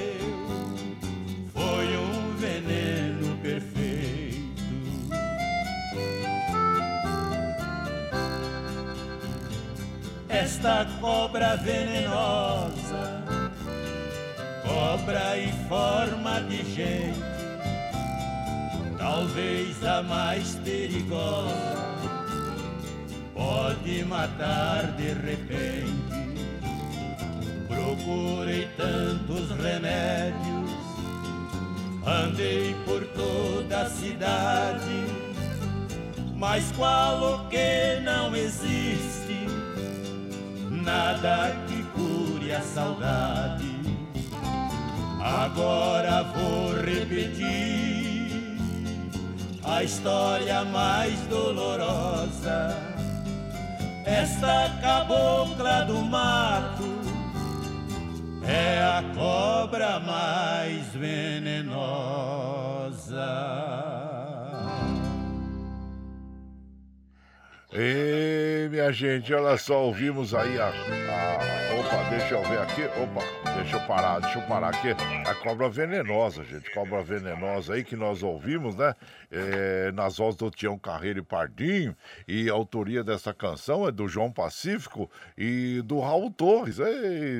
Speaker 7: Esta cobra venenosa, cobra em forma de gente, talvez a mais perigosa, pode matar de repente. Procurei tantos remédios Andei por toda a cidade, mas qual o que não existe? Nada que cure a saudade. Agora vou repetir a história mais dolorosa. Esta cabocla do mato é a cobra mais venenosa.
Speaker 1: E minha gente, olha só, ouvimos aí a, a, Opa, deixa eu ver aqui. Opa, deixa eu parar, deixa eu parar aqui. A cobra venenosa, gente. Cobra venenosa aí que nós ouvimos, né? é, nas vozes do Tião Carreiro e Pardinho, e a autoria dessa canção é do João Pacífico e do Raul Torres.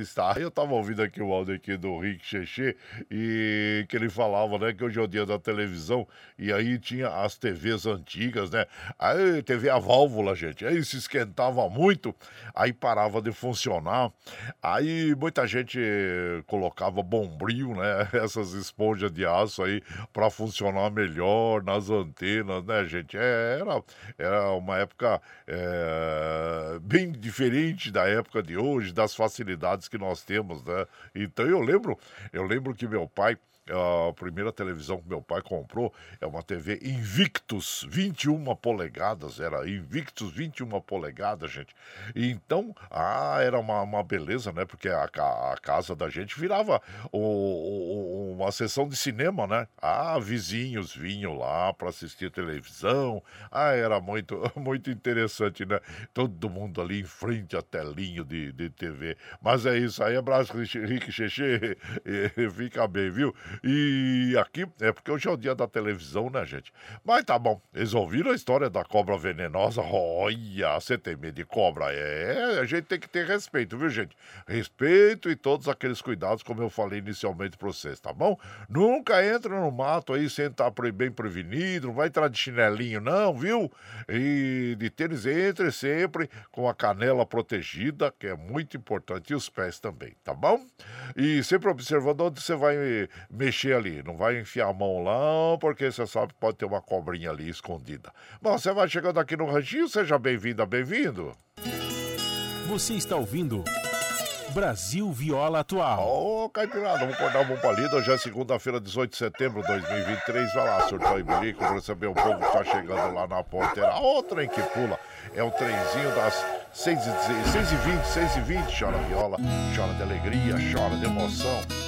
Speaker 1: Está. Eu estava ouvindo aqui o áudio aqui do Rick Cheche, e que ele falava, né, que hoje é o dia da televisão, e aí tinha as TVs antigas, né? Aí TV a válvula, gente, aí se esquentava muito, aí parava de funcionar, aí muita gente colocava bombril, né, essas esponjas de aço aí para funcionar melhor nas as antenas, né, gente? É, era, era uma época é, bem diferente da época de hoje, das facilidades que nós temos, né? Então eu lembro, eu lembro que meu pai a primeira televisão que meu pai comprou é uma TV Invictus 21 polegadas, era Invictus 21 polegadas, gente. Então, ah, era uma, uma beleza, né? Porque a, a casa da gente virava o, o, uma sessão de cinema, né? Ah, vizinhos vinham lá para assistir televisão. Ah, era muito, muito interessante, né? Todo mundo ali em frente à telinha de, de TV. Mas é isso aí, abraço, Rick Xexê. Fica bem, viu? E aqui é porque hoje é o dia da televisão, né, gente? Mas tá bom, eles ouviram a história da cobra venenosa? Olha, você tem medo de cobra? É, a gente tem que ter respeito, viu, gente? Respeito e todos aqueles cuidados, como eu falei inicialmente para vocês, tá bom? Nunca entra no mato aí sem estar bem prevenido, não vai entrar de chinelinho, não, viu? E de tênis, entre sempre com a canela protegida, que é muito importante, e os pés também, tá bom? E sempre observando onde você vai mexer ali, não vai enfiar a mão lá, porque você sabe que pode ter uma cobrinha ali escondida. Bom, você vai chegando aqui no ranchinho, seja bem-vinda, bem-vindo.
Speaker 3: Você está ouvindo Brasil Viola Atual.
Speaker 1: Ô, oh, Caipirada, vamos acordar um palito. Hoje é segunda-feira, 18 de setembro de 2023. Vai lá, surtou e bilico, para receber o povo que está chegando lá na porteira. Ô, trem que pula. É o trenzinho das 6 e 20 6 e 20 Chora viola, chora de alegria, chora de emoção.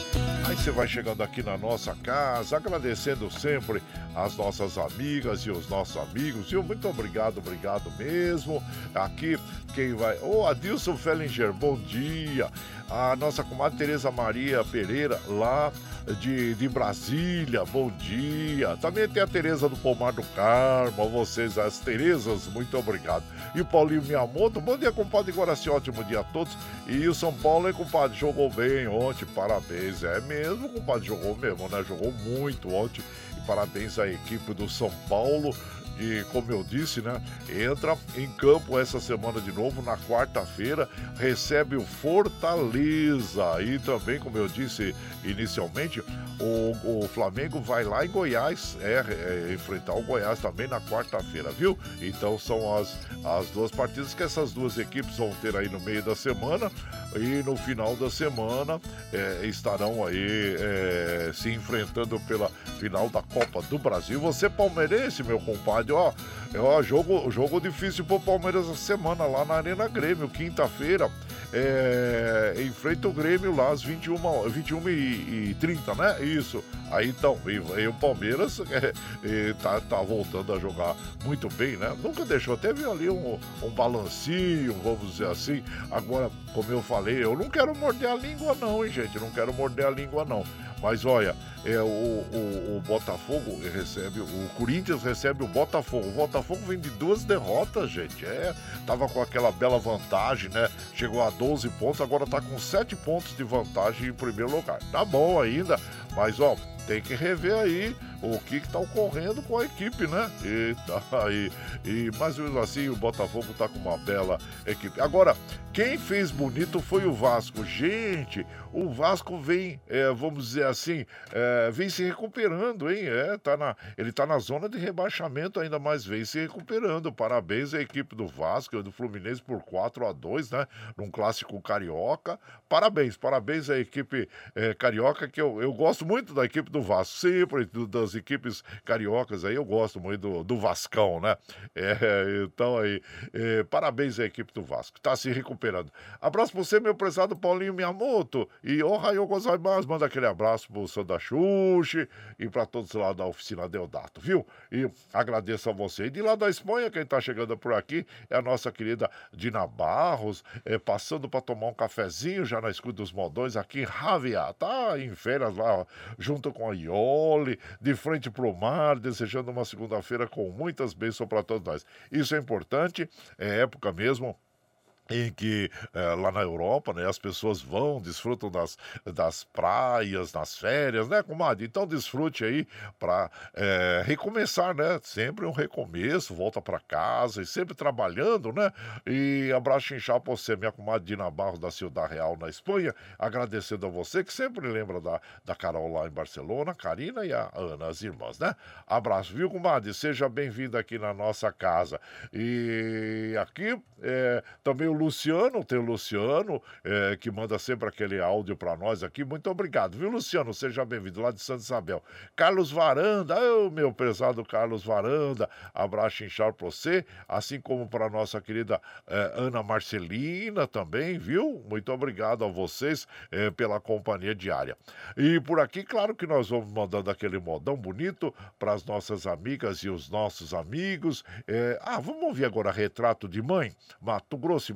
Speaker 1: Você vai chegando aqui na nossa casa, agradecendo sempre as nossas amigas e os nossos amigos. Viu? Muito obrigado, obrigado mesmo. Aqui quem vai. Ô, oh, Adilson Fellinger, bom dia. A nossa comadre Tereza Maria Pereira, lá de, de Brasília, bom dia. Também tem a Tereza do Pomar do Carmo, vocês, as Terezas, muito obrigado. E o Paulinho Miyamoto, bom dia, compadre Guaraci, ótimo dia a todos. E o São Paulo, hein, compadre, jogou bem ontem, parabéns. É mesmo, compadre, jogou mesmo, né? Jogou muito ontem. E parabéns à equipe do São Paulo e como eu disse, né, entra em campo essa semana de novo, na quarta-feira, recebe o Fortaleza. E também, como eu disse inicialmente, o, o Flamengo vai lá em Goiás, é, é enfrentar o Goiás também na quarta-feira, viu? Então são as, as duas partidas que essas duas equipes vão ter aí no meio da semana e no final da semana é, estarão aí é, se enfrentando pela final da Copa do Brasil. Você palmeirense, meu compadre, ó, ó jogo, jogo difícil pro Palmeiras essa semana lá na Arena Grêmio, quinta-feira. É, enfrenta o Grêmio lá às 21, 21 e, e 30, né? Isso. Aí então, e, e o Palmeiras é, e tá, tá voltando a jogar muito bem, né? Nunca deixou, teve ali um, um balancinho, vamos dizer assim. Agora, como eu falei, eu não quero morder a língua, não, hein, gente? não quero morder a língua, não. Mas olha, é, o, o, o, Botafogo recebe, o Corinthians recebe o Botafogo. O Botafogo vem de duas derrotas, gente. É, tava com aquela bela vantagem, né? Chegou a 12 pontos, agora tá com 7 pontos de vantagem em primeiro lugar. Tá bom ainda, mas ó, tem que rever aí o que está ocorrendo com a equipe, né? E, tá, e, e mais ou menos assim, o Botafogo está com uma bela equipe. Agora, quem fez bonito foi o Vasco. Gente, o Vasco vem, é, vamos dizer assim, é, vem se recuperando, hein? É, tá na, ele está na zona de rebaixamento ainda, mas vem se recuperando. Parabéns à equipe do Vasco, do Fluminense por 4 a 2 né? Num clássico carioca. Parabéns, parabéns à equipe é, carioca, que eu, eu gosto muito da equipe do Vasco, sempre das equipes cariocas aí, eu gosto muito do, do Vascão, né? É, então aí, é, parabéns à equipe do Vasco, tá se recuperando. Abraço pra você, meu prezado Paulinho Miyamoto, e Ohayou Gozaimasu, manda aquele abraço pro Sanda Xuxi e pra todos lá da oficina Deodato, viu? E agradeço a você. E de lá da Espanha, quem tá chegando por aqui é a nossa querida Dina Barros, é, passando para tomar um cafezinho já na escuta dos modões aqui em Ravia, tá em férias lá, junto com a Iole, de frente para o mar, desejando uma segunda-feira com muitas bênçãos para todos nós. Isso é importante, é época mesmo em que é, lá na Europa, né, as pessoas vão, desfrutam das, das praias, nas férias, né, comadre? Então desfrute aí para é, recomeçar, né? Sempre um recomeço, volta para casa e sempre trabalhando, né? E abraço inchado para você, minha comadre Dina Barros da Ciudad Real na Espanha, agradecendo a você que sempre lembra da, da Carol lá em Barcelona, Karina e a Ana, as irmãs, né? Abraço, viu, comadre? Seja bem-vinda aqui na nossa casa. E aqui é, também o Luciano, tem o Luciano, é, que manda sempre aquele áudio para nós aqui. Muito obrigado, viu, Luciano? Seja bem-vindo lá de Santa Isabel. Carlos Varanda, meu pesado Carlos Varanda, abraço inchado para você, assim como para nossa querida é, Ana Marcelina também, viu? Muito obrigado a vocês é, pela companhia diária. E por aqui, claro que nós vamos mandando aquele modão bonito para as nossas amigas e os nossos amigos. Ah, vamos ouvir agora Retrato de Mãe, Mato Grosso e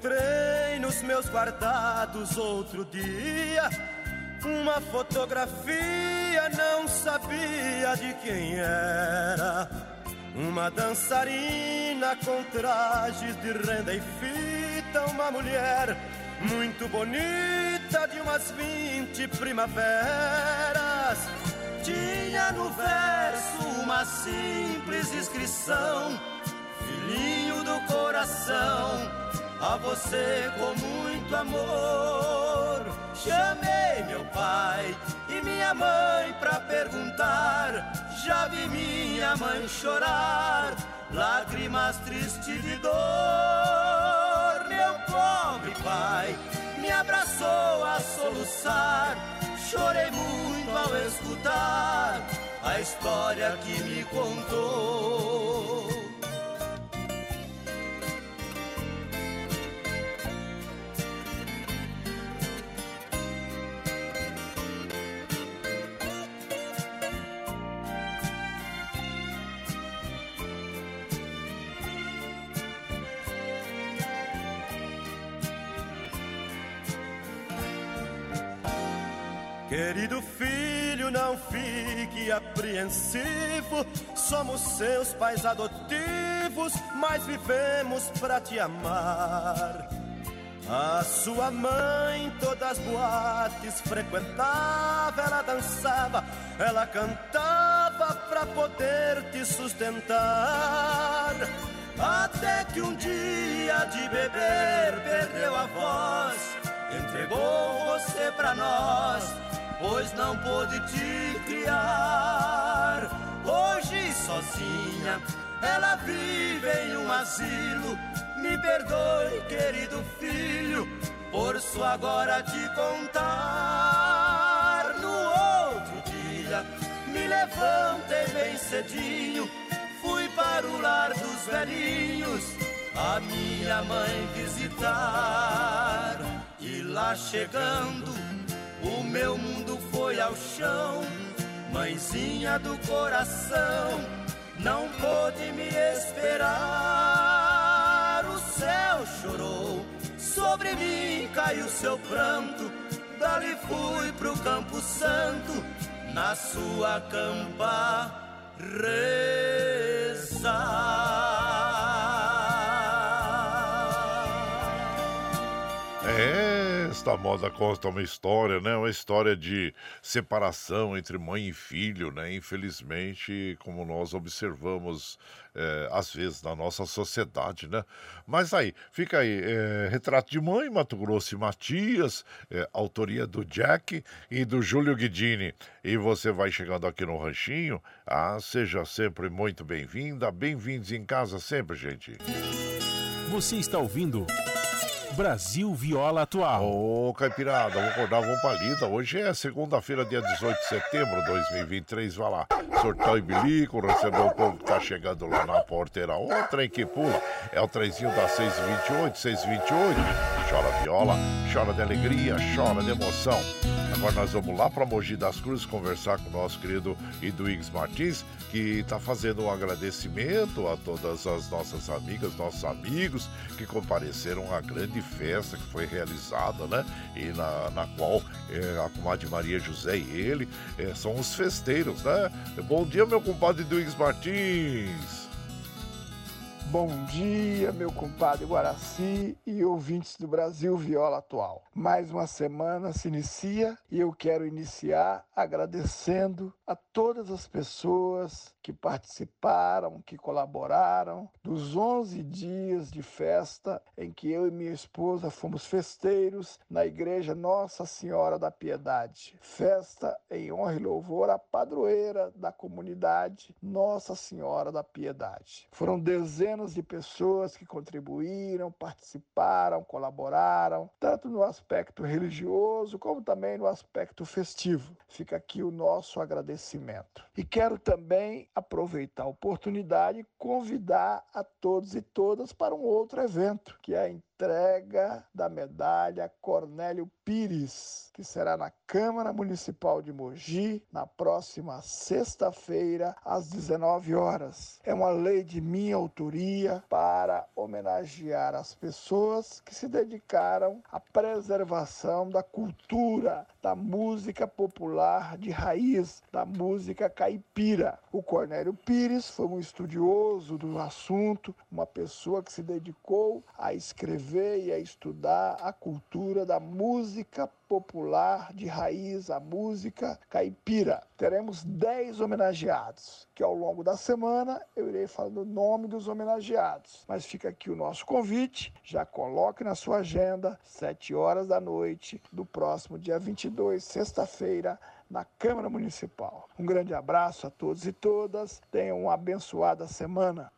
Speaker 8: Encontrei nos meus guardados outro dia uma fotografia, não sabia de quem era. Uma dançarina com trajes de renda e fita, uma mulher muito bonita de umas vinte primaveras. Tinha no verso uma simples inscrição, filhinho do coração a você com muito amor. Chamei meu pai e minha mãe pra perguntar. Já vi minha mãe chorar, lágrimas tristes de dor. Meu pobre pai me abraçou a soluçar. Chorei muito ao escutar a história que me contou. Querido filho, não fique apreensivo. Somos seus pais adotivos, mas vivemos para te amar. A sua mãe, todas as boates frequentava, ela dançava, ela cantava pra poder te sustentar. Até que um dia de beber perdeu a voz, entregou você pra nós pois não pôde te criar. Hoje sozinha, ela vive em um asilo. Me perdoe, querido filho, por isso agora te contar. No outro dia, me levantei bem cedinho, fui para o lar dos velhinhos, a minha mãe visitar. E lá chegando, o meu mundo foi ao chão, mãezinha do coração, não pôde me esperar. O céu chorou, sobre mim caiu seu pranto. Dali fui pro Campo Santo, na sua campa rezar.
Speaker 1: Esta moda consta uma história, né? Uma história de separação entre mãe e filho, né? Infelizmente, como nós observamos é, às vezes na nossa sociedade, né? Mas aí, fica aí, é, Retrato de Mãe, Mato Grosso e Matias, é, autoria do Jack e do Júlio Guidini. E você vai chegando aqui no Ranchinho, ah, seja sempre muito bem-vinda, bem-vindos em casa sempre, gente.
Speaker 3: Você está ouvindo... Brasil Viola Atual.
Speaker 1: Ô, Caipirada, vamos acordar, vamos pra lida. Hoje é segunda-feira, dia 18 de setembro de 2023. Vai lá, sortão e bilico, recebeu o povo que tá chegando lá na porteira. Ô, trem que pula. É o trenzinho da 628, 628. Chora viola, chora de alegria, chora de emoção. Agora nós vamos lá para Mogi das Cruzes conversar com o nosso querido Iduígues Martins, que está fazendo um agradecimento a todas as nossas amigas, nossos amigos que compareceram à grande festa que foi realizada, né? E na, na qual é, a comadre Maria José e ele é, são os festeiros, né? Bom dia, meu compadre Iduígues Martins.
Speaker 9: Bom dia, meu compadre Guaraci e ouvintes do Brasil Viola Atual. Mais uma semana se inicia e eu quero iniciar agradecendo a todas as pessoas que participaram, que colaboraram dos 11 dias de festa em que eu e minha esposa fomos festeiros na igreja Nossa Senhora da Piedade. Festa em honra e louvor à padroeira da comunidade Nossa Senhora da Piedade. Foram dezenas de pessoas que contribuíram, participaram, colaboraram, tanto no aspecto religioso como também no aspecto festivo. Fica aqui o nosso agradecimento. E quero também aproveitar a oportunidade e convidar a todos e todas para um outro evento, que é a entrega da medalha Cornélio Pires, que será na Câmara Municipal de Mogi na próxima sexta-feira às 19 horas. É uma lei de minha autoria para homenagear as pessoas que se dedicaram à preservação da cultura, da música popular de raiz, da música caipira. O Cornélio Pires foi um estudioso do assunto, uma pessoa que se dedicou a escrever e a estudar a cultura da música popular de raiz, a música caipira. Teremos 10 homenageados, que ao longo da semana eu irei falando o nome dos homenageados. Mas fica aqui o nosso convite, já coloque na sua agenda, 7 horas da noite do próximo dia 22, sexta-feira, na Câmara Municipal. Um grande abraço a todos e todas, tenham uma abençoada semana.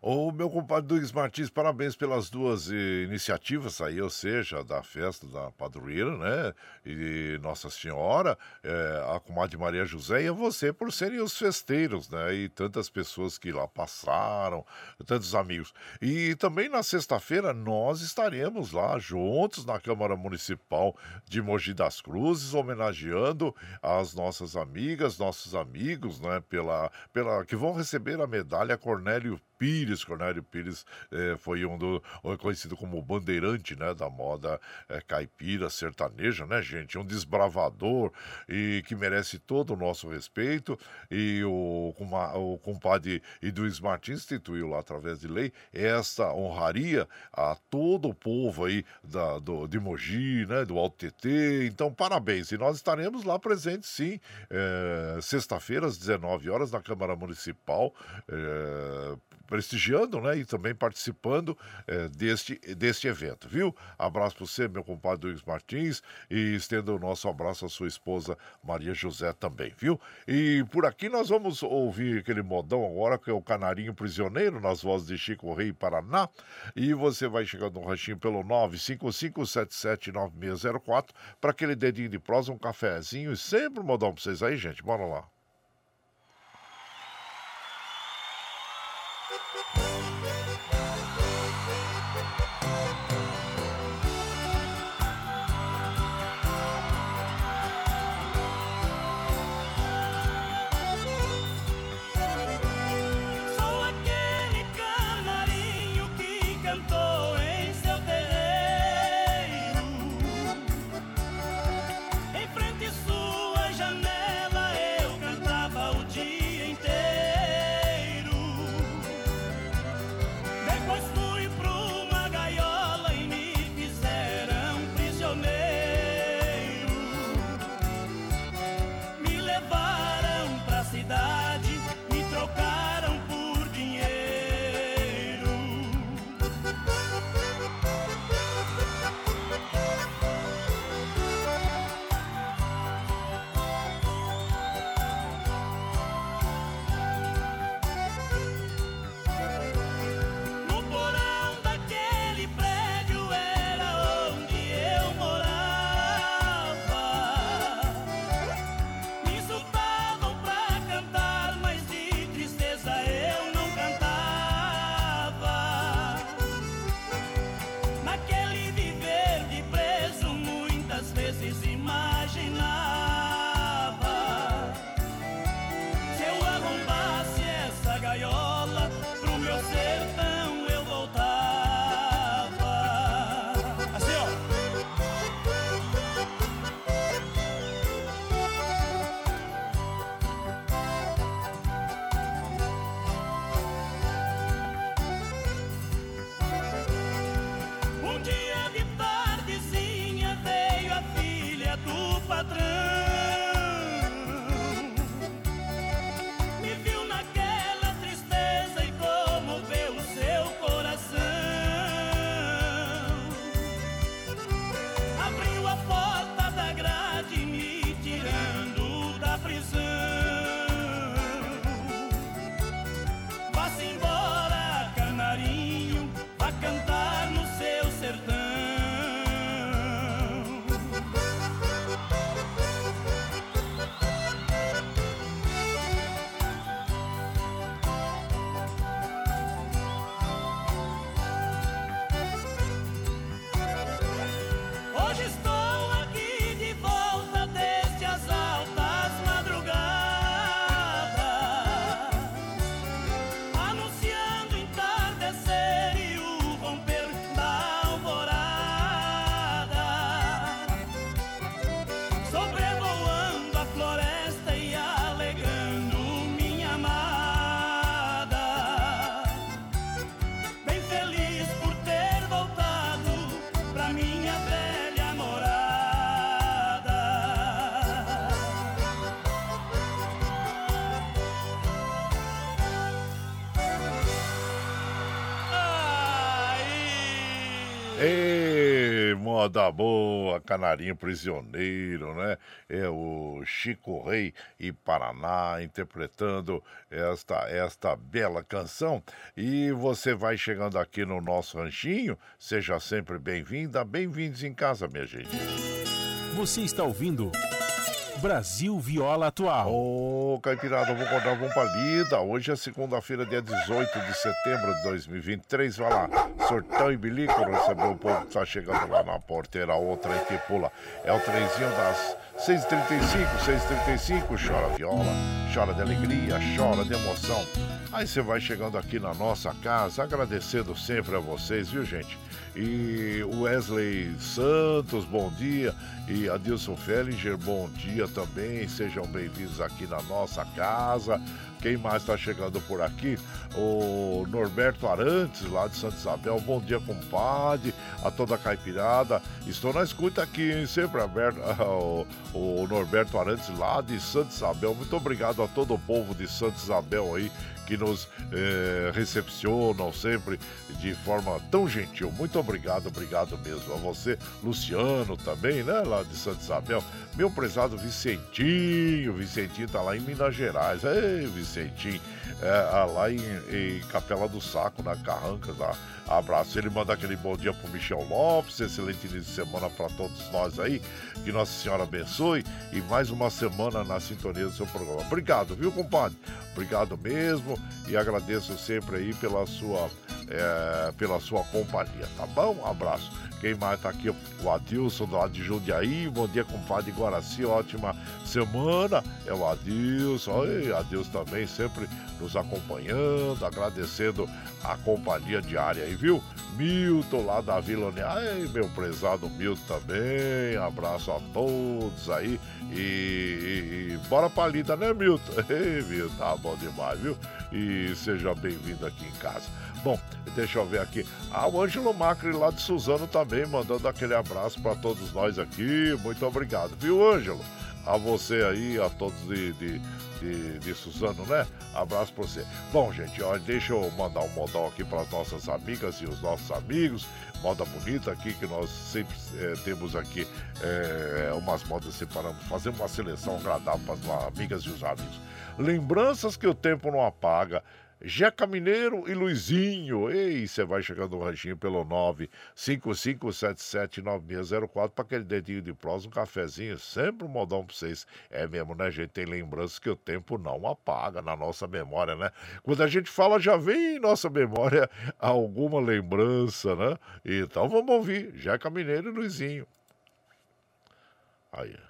Speaker 1: O meu compadre Douglas Martins, parabéns pelas duas iniciativas aí, ou seja, da festa da padroeira, né? E Nossa Senhora, eh, a comadre Maria José e a você por serem os festeiros, né? E tantas pessoas que lá passaram, tantos amigos. E também na sexta-feira nós estaremos lá juntos na Câmara Municipal de Mogi das Cruzes, homenageando as nossas amigas, nossos amigos, né? Pela, pela, que vão receber a medalha Cornélio Pires, Cornélio Pires eh, foi um do conhecido como bandeirante, né, da moda eh, caipira sertaneja, né, gente, um desbravador e que merece todo o nosso respeito. E o, o compadre Iduiz Martins instituiu lá através de lei essa honraria a todo o povo aí da, do, de Mogi, né, do Alto TT, então parabéns. E nós estaremos lá presentes sim, eh, sexta-feira às 19 horas na Câmara Municipal prestigiando né, e também participando é, deste, deste evento, viu? Abraço para você, meu compadre Luiz Martins, e estendo o nosso abraço à sua esposa Maria José também, viu? E por aqui nós vamos ouvir aquele modão agora, que é o Canarinho Prisioneiro, nas vozes de Chico Rei Paraná, e você vai chegando no ranchinho pelo 955779604 para aquele dedinho de prosa, um cafezinho e sempre um modão para vocês aí, gente. Bora lá. Moda boa, Canarinho Prisioneiro, né? É o Chico Rei e Paraná interpretando esta, esta bela canção. E você vai chegando aqui no nosso ranchinho, seja sempre bem-vinda, bem-vindos em casa, minha gente.
Speaker 3: Você está ouvindo. Brasil Viola Atual.
Speaker 1: Ô, oh, Caipirada, vou contar uma palida. Hoje é segunda-feira, dia 18 de setembro de 2023. Vai lá, sortão e bilico, recebeu o povo que tá chegando lá na porteira, outra que pula. É o trenzinho das 6h35, 6h35, chora viola, chora de alegria, chora de emoção. Aí você vai chegando aqui na nossa casa, agradecendo sempre a vocês, viu, gente? E Wesley Santos, bom dia. E Adilson Fellinger, bom dia também. Sejam bem-vindos aqui na nossa casa. Quem mais está chegando por aqui? O Norberto Arantes, lá de Santa Isabel. Bom dia, compadre. A toda a caipirada. Estou na escuta aqui, hein? sempre aberto. o, o Norberto Arantes, lá de Santa Isabel. Muito obrigado a todo o povo de Santa Isabel aí que nos eh, recepcionam sempre de forma tão gentil. Muito obrigado, obrigado mesmo a você, Luciano também, né, lá de Santa Isabel. Meu prezado Vicentinho, Vicentinho tá lá em Minas Gerais. Ei, Vicentinho, é, lá em, em Capela do Saco, na Carrancas, lá Abraço. Ele manda aquele bom dia pro Michel Lopes. Excelente início de semana para todos nós aí. Que Nossa Senhora abençoe. E mais uma semana na sintonia do seu programa. Obrigado, viu, compadre? Obrigado mesmo. E agradeço sempre aí pela sua, é, pela sua companhia, tá bom? abraço. Quem mais tá aqui? O Adilson do de Jundiaí. Bom dia, compadre Guaraci. Ótima semana. É o Adilson. Oi, Adilson também sempre nos acompanhando, agradecendo a companhia diária aí, viu? Milton lá da Vila Ai, meu prezado Milton também. Abraço a todos aí. E, e, e bora pra lida, né, Milton? Ei, Milton, tá bom demais, viu? E seja bem-vindo aqui em casa. Bom, deixa eu ver aqui. Ah, o Ângelo Macri lá de Suzano também, mandando aquele abraço para todos nós aqui. Muito obrigado, viu, Ângelo? A você aí, a todos de, de, de, de Suzano, né? Abraço pra você. Bom, gente, ó, deixa eu mandar um modal aqui para as nossas amigas e os nossos amigos. Moda bonita aqui que nós sempre é, temos aqui é, umas modas separamos, fazemos uma seleção agradável para as amigas e os amigos. Lembranças que o tempo não apaga. Jeca Mineiro e Luizinho. Ei, você vai chegando no ranchinho pelo 955779604 para aquele dedinho de prosa, um cafezinho, sempre um modão para vocês. É mesmo, né, gente? Tem lembranças que o tempo não apaga na nossa memória, né? Quando a gente fala, já vem em nossa memória alguma lembrança, né? Então vamos ouvir Jeca Mineiro e Luizinho. Aí.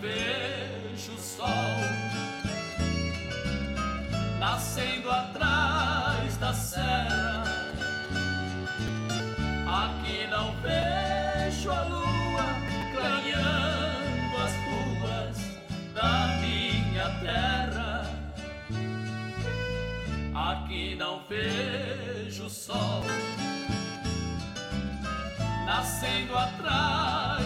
Speaker 10: Vejo sol nascendo atrás da serra. Aqui não vejo a lua clareando as ruas da minha terra. Aqui não vejo sol nascendo atrás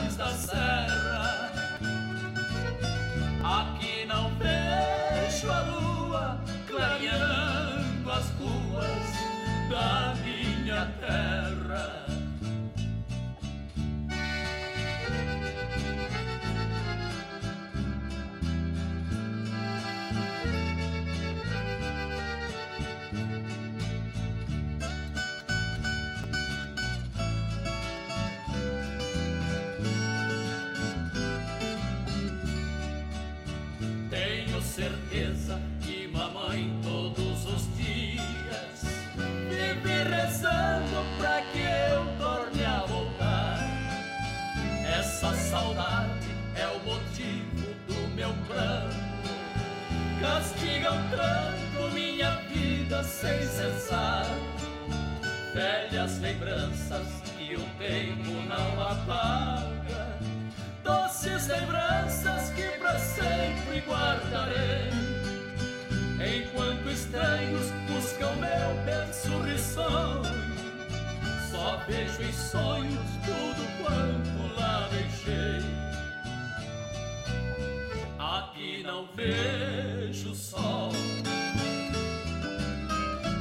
Speaker 10: Castigam tanto minha vida sem cessar. Velhas lembranças que o tempo não apaga. Doces lembranças que para sempre guardarei. Enquanto estranhos buscam meu berço risonho, só vejo em sonhos tudo quanto lá deixei. Aqui não vejo sol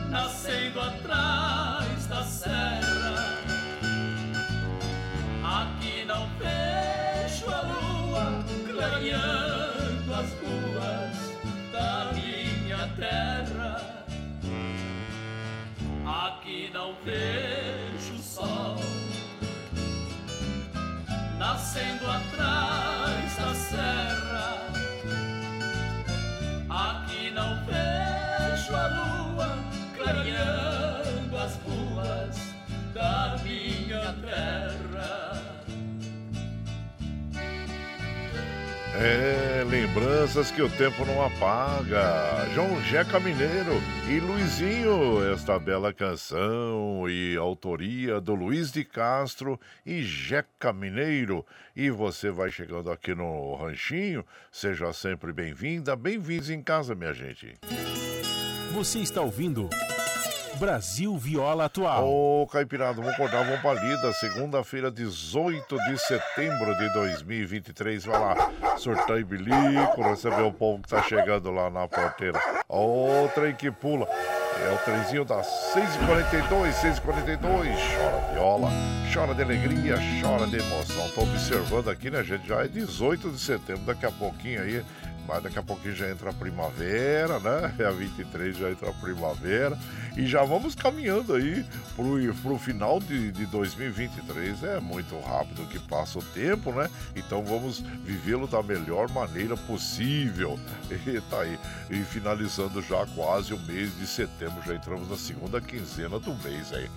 Speaker 10: nascendo atrás da serra. Aqui não vejo a lua clareando as ruas da minha terra. Aqui não vejo sol nascendo atrás
Speaker 1: É, lembranças que o tempo não apaga. João Jeca Mineiro e Luizinho, esta bela canção e autoria do Luiz de Castro e Jeca Mineiro. E você vai chegando aqui no Ranchinho, seja sempre bem-vinda, bem-vindos em casa, minha gente.
Speaker 3: Você está ouvindo Brasil Viola Atual.
Speaker 1: Ô, Caipirada, vamos acordar, vamos pra lida. Segunda-feira, 18 de setembro de 2023. Vai lá, e bilico, receber o povo que tá chegando lá na porteira. O trem que pula. É o trenzinho das 6h42, 6h42. Chora viola, chora de alegria, chora de emoção. Tô observando aqui, né, gente? Já é 18 de setembro, daqui a pouquinho aí mas daqui a pouquinho já entra a primavera, né? É a 23 já entra a primavera. E já vamos caminhando aí pro, pro final de, de 2023. É muito rápido que passa o tempo, né? Então vamos vivê-lo da melhor maneira possível. E tá aí. E finalizando já quase o mês de setembro, já entramos na segunda quinzena do mês aí.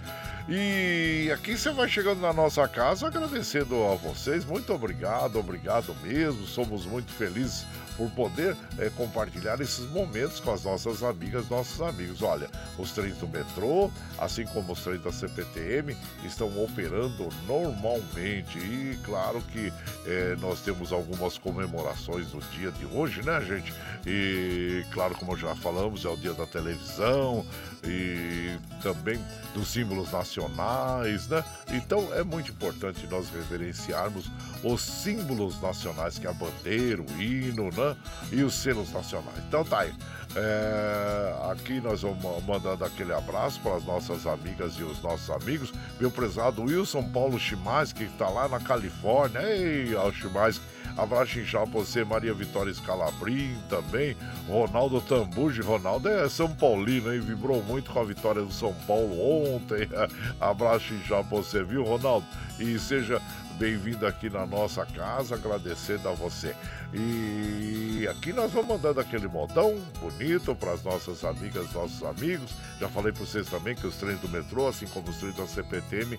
Speaker 1: E aqui você vai chegando na nossa casa agradecendo a vocês. Muito obrigado, obrigado mesmo. Somos muito felizes por poder é, compartilhar esses momentos com as nossas amigas, nossos amigos. Olha, os trens do metrô, assim como os trens da CPTM, estão operando normalmente. E claro que é, nós temos algumas comemorações no dia de hoje, né, gente? E claro, como já falamos, é o dia da televisão e também dos símbolos nacionais, né? Então é muito importante nós reverenciarmos os símbolos nacionais, que é a bandeira, o hino, né? E os selos nacionais. Então tá aí. É, aqui nós vamos mandando aquele abraço para as nossas amigas e os nossos amigos. Meu prezado Wilson Paulo Chimais, que está lá na Califórnia. Ei, ao Chimais, abraço inchado para você, Maria Vitória Scalabrin também. Ronaldo Tambuji, Ronaldo é São Paulino, hein? Vibrou muito com a vitória do São Paulo ontem. abraço inchado para você, viu, Ronaldo? E seja bem-vindo aqui na nossa casa, agradecendo a você. E aqui nós vamos mandando aquele modão bonito para as nossas amigas, nossos amigos. Já falei para vocês também que os trens do metrô, assim como os trens da CPTM,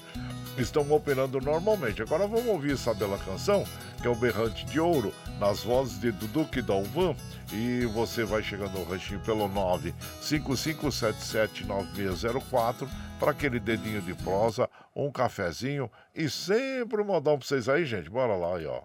Speaker 1: estão operando normalmente. Agora vamos ouvir essa bela canção, que é o Berrante de Ouro, nas vozes de Duduque Dalvan. E você vai chegando no ranchinho pelo 955779604 para aquele dedinho de prosa, um cafezinho e sempre um modão para vocês aí, gente. Bora lá aí, ó.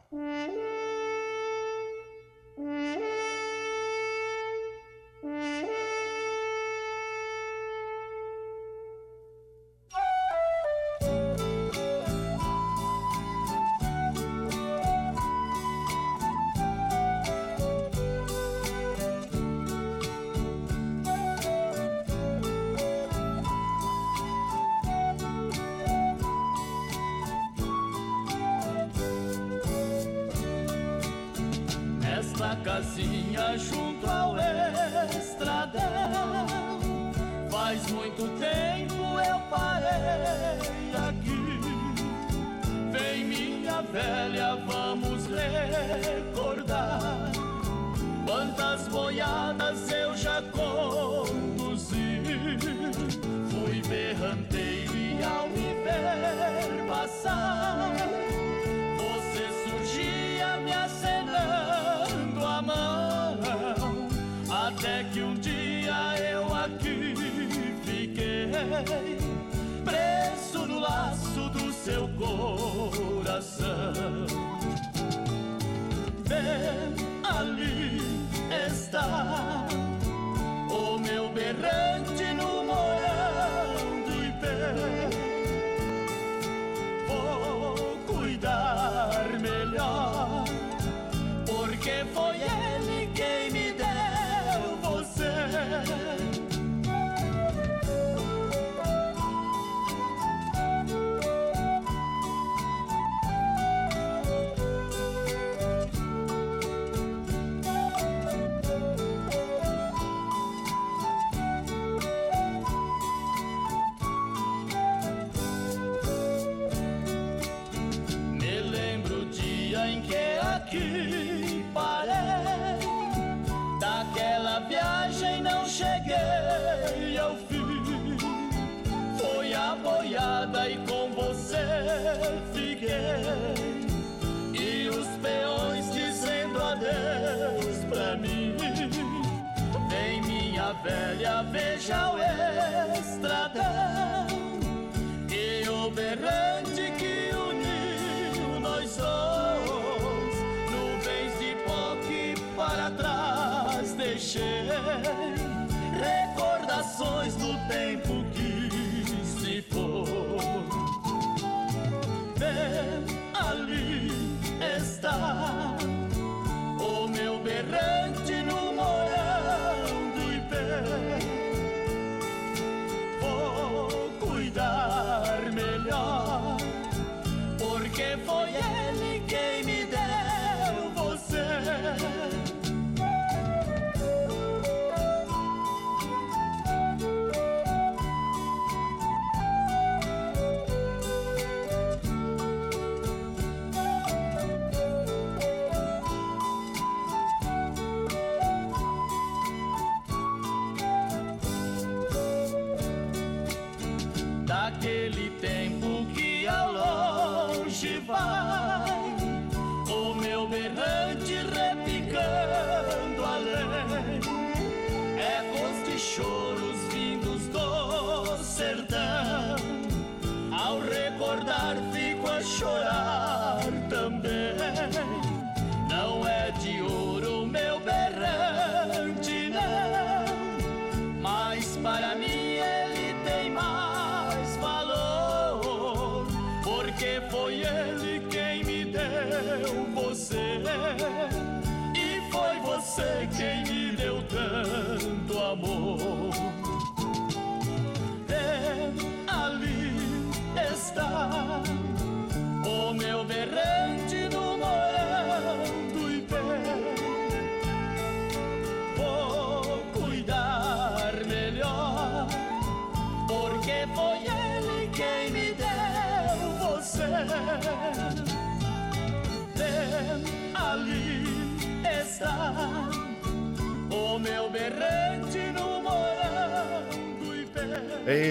Speaker 10: Veja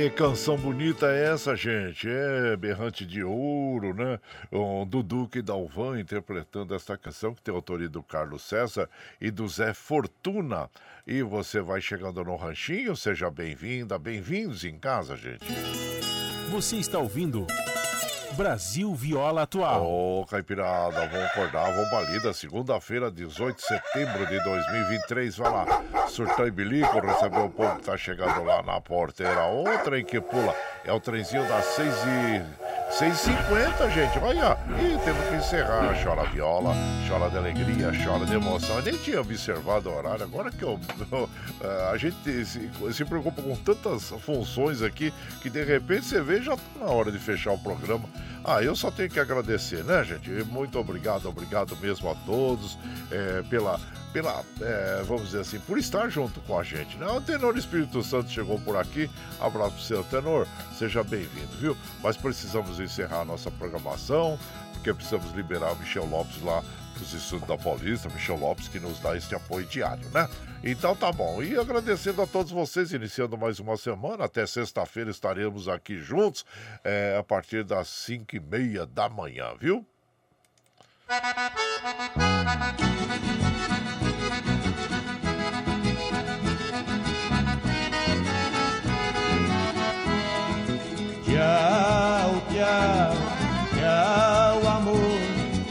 Speaker 1: Ei, canção bonita essa, gente. É Berrante de Ouro, né? Dudu e Dalvan interpretando esta canção que tem autoria do Carlos César e do Zé Fortuna. E você vai chegando no ranchinho, seja bem-vinda, bem-vindos em casa, gente.
Speaker 3: Você está ouvindo Brasil Viola Atual.
Speaker 1: Ô, Caipirada, vamos acordar, vamos pra lida. Segunda-feira, 18 de setembro de 2023. Vai lá, surtar e bilico, receber o povo que tá chegando lá na porteira. Ô, trem que pula. É o trenzinho das 6 e... 6h50, gente, olha. E temos que encerrar. Chora viola, chora de alegria, chora de emoção. Eu nem tinha observado o horário, agora que eu, eu, eh, a gente se, se preocupa com tantas funções aqui que de repente você vê já tá na hora de fechar o programa. Ah, eu só tenho que agradecer, né, gente? Muito obrigado, obrigado mesmo a todos eh, pela, pela, é, vamos dizer assim, por estar junto com a gente. Né? O Tenor Espírito Santo chegou por aqui. Abraço pro seu Tenor, seja bem-vindo, viu? Mas precisamos encerrar a nossa programação, porque precisamos liberar o Michel Lopes lá dos estudos da Paulista, Michel Lopes, que nos dá este apoio diário, né? Então tá bom. E agradecendo a todos vocês, iniciando mais uma semana. Até sexta-feira estaremos aqui juntos, é, a partir das 5 e meia da manhã, viu?
Speaker 7: Tchau, tchau, tchau, amor.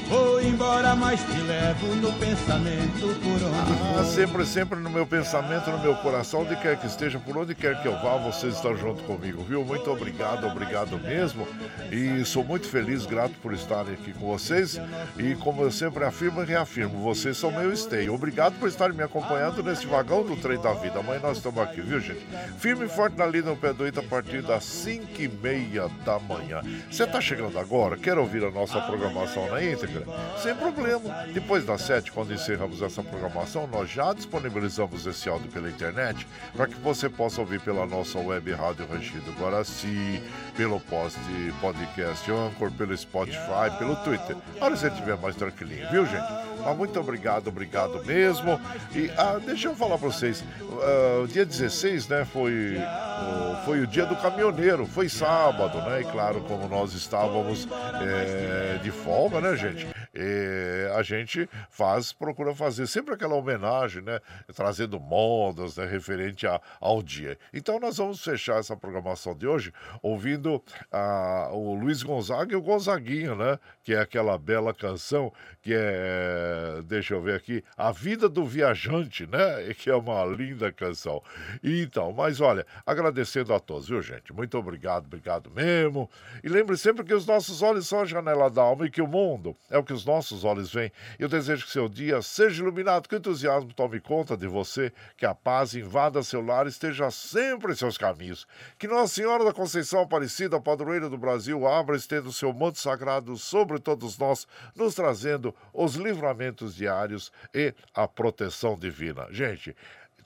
Speaker 7: Vou embora, mas te levo no pensamento por onde
Speaker 1: ah, Sempre, sempre no meu pensamento, no meu coração, onde quer que esteja, por onde quer que eu vá, vocês estão junto comigo, viu? Muito obrigado, obrigado mesmo. E sou muito feliz, grato por estarem aqui com vocês. E como eu sempre afirmo e reafirmo, vocês são meu esteio. Obrigado por estarem me acompanhando nesse vagão do trem da vida. Amanhã nós estamos aqui, viu, gente? Firme e forte na lida no pé do a partir das 5 e meia da manhã. Você está chegando agora? Quer ouvir a nossa programação na íntegra? Sem problema. Depois das 7, quando encerramos essa programação, nós já disponibilizamos esse áudio pela internet para que você possa ouvir pela nossa web Rádio Rangido Guaraci, pelo post podcast Anchor, pelo Spotify, pelo Twitter. A hora que você estiver mais tranquilinho, viu, gente? Mas muito obrigado, obrigado mesmo. E ah, deixa eu falar para vocês, uh, dia 16, né, foi, uh, foi o dia do caminhoneiro, foi sábado, né? E claro, como nós estávamos é, de folga, né, gente? É, a gente faz, procura fazer sempre aquela homenagem, né? Trazendo modas, né? Referente a, ao dia. Então nós vamos fechar essa programação de hoje ouvindo a, o Luiz Gonzaga e o Gonzaguinho, né? Que é aquela bela canção que é, deixa eu ver aqui, A Vida do Viajante, né? Que é uma linda canção. Então, mas olha, agradecendo a todos, viu, gente? Muito obrigado, obrigado mesmo. E lembre sempre que os nossos olhos são a janela da alma e que o mundo é o que os nossos olhos veem. Eu desejo que seu dia seja iluminado, que o entusiasmo tome conta de você, que a paz invada seu lar e esteja sempre em seus caminhos. Que Nossa Senhora da Conceição Aparecida, padroeira do Brasil, abra e estenda o seu manto sagrado sobre todos nós, nos trazendo os livramentos diários e a proteção divina. Gente,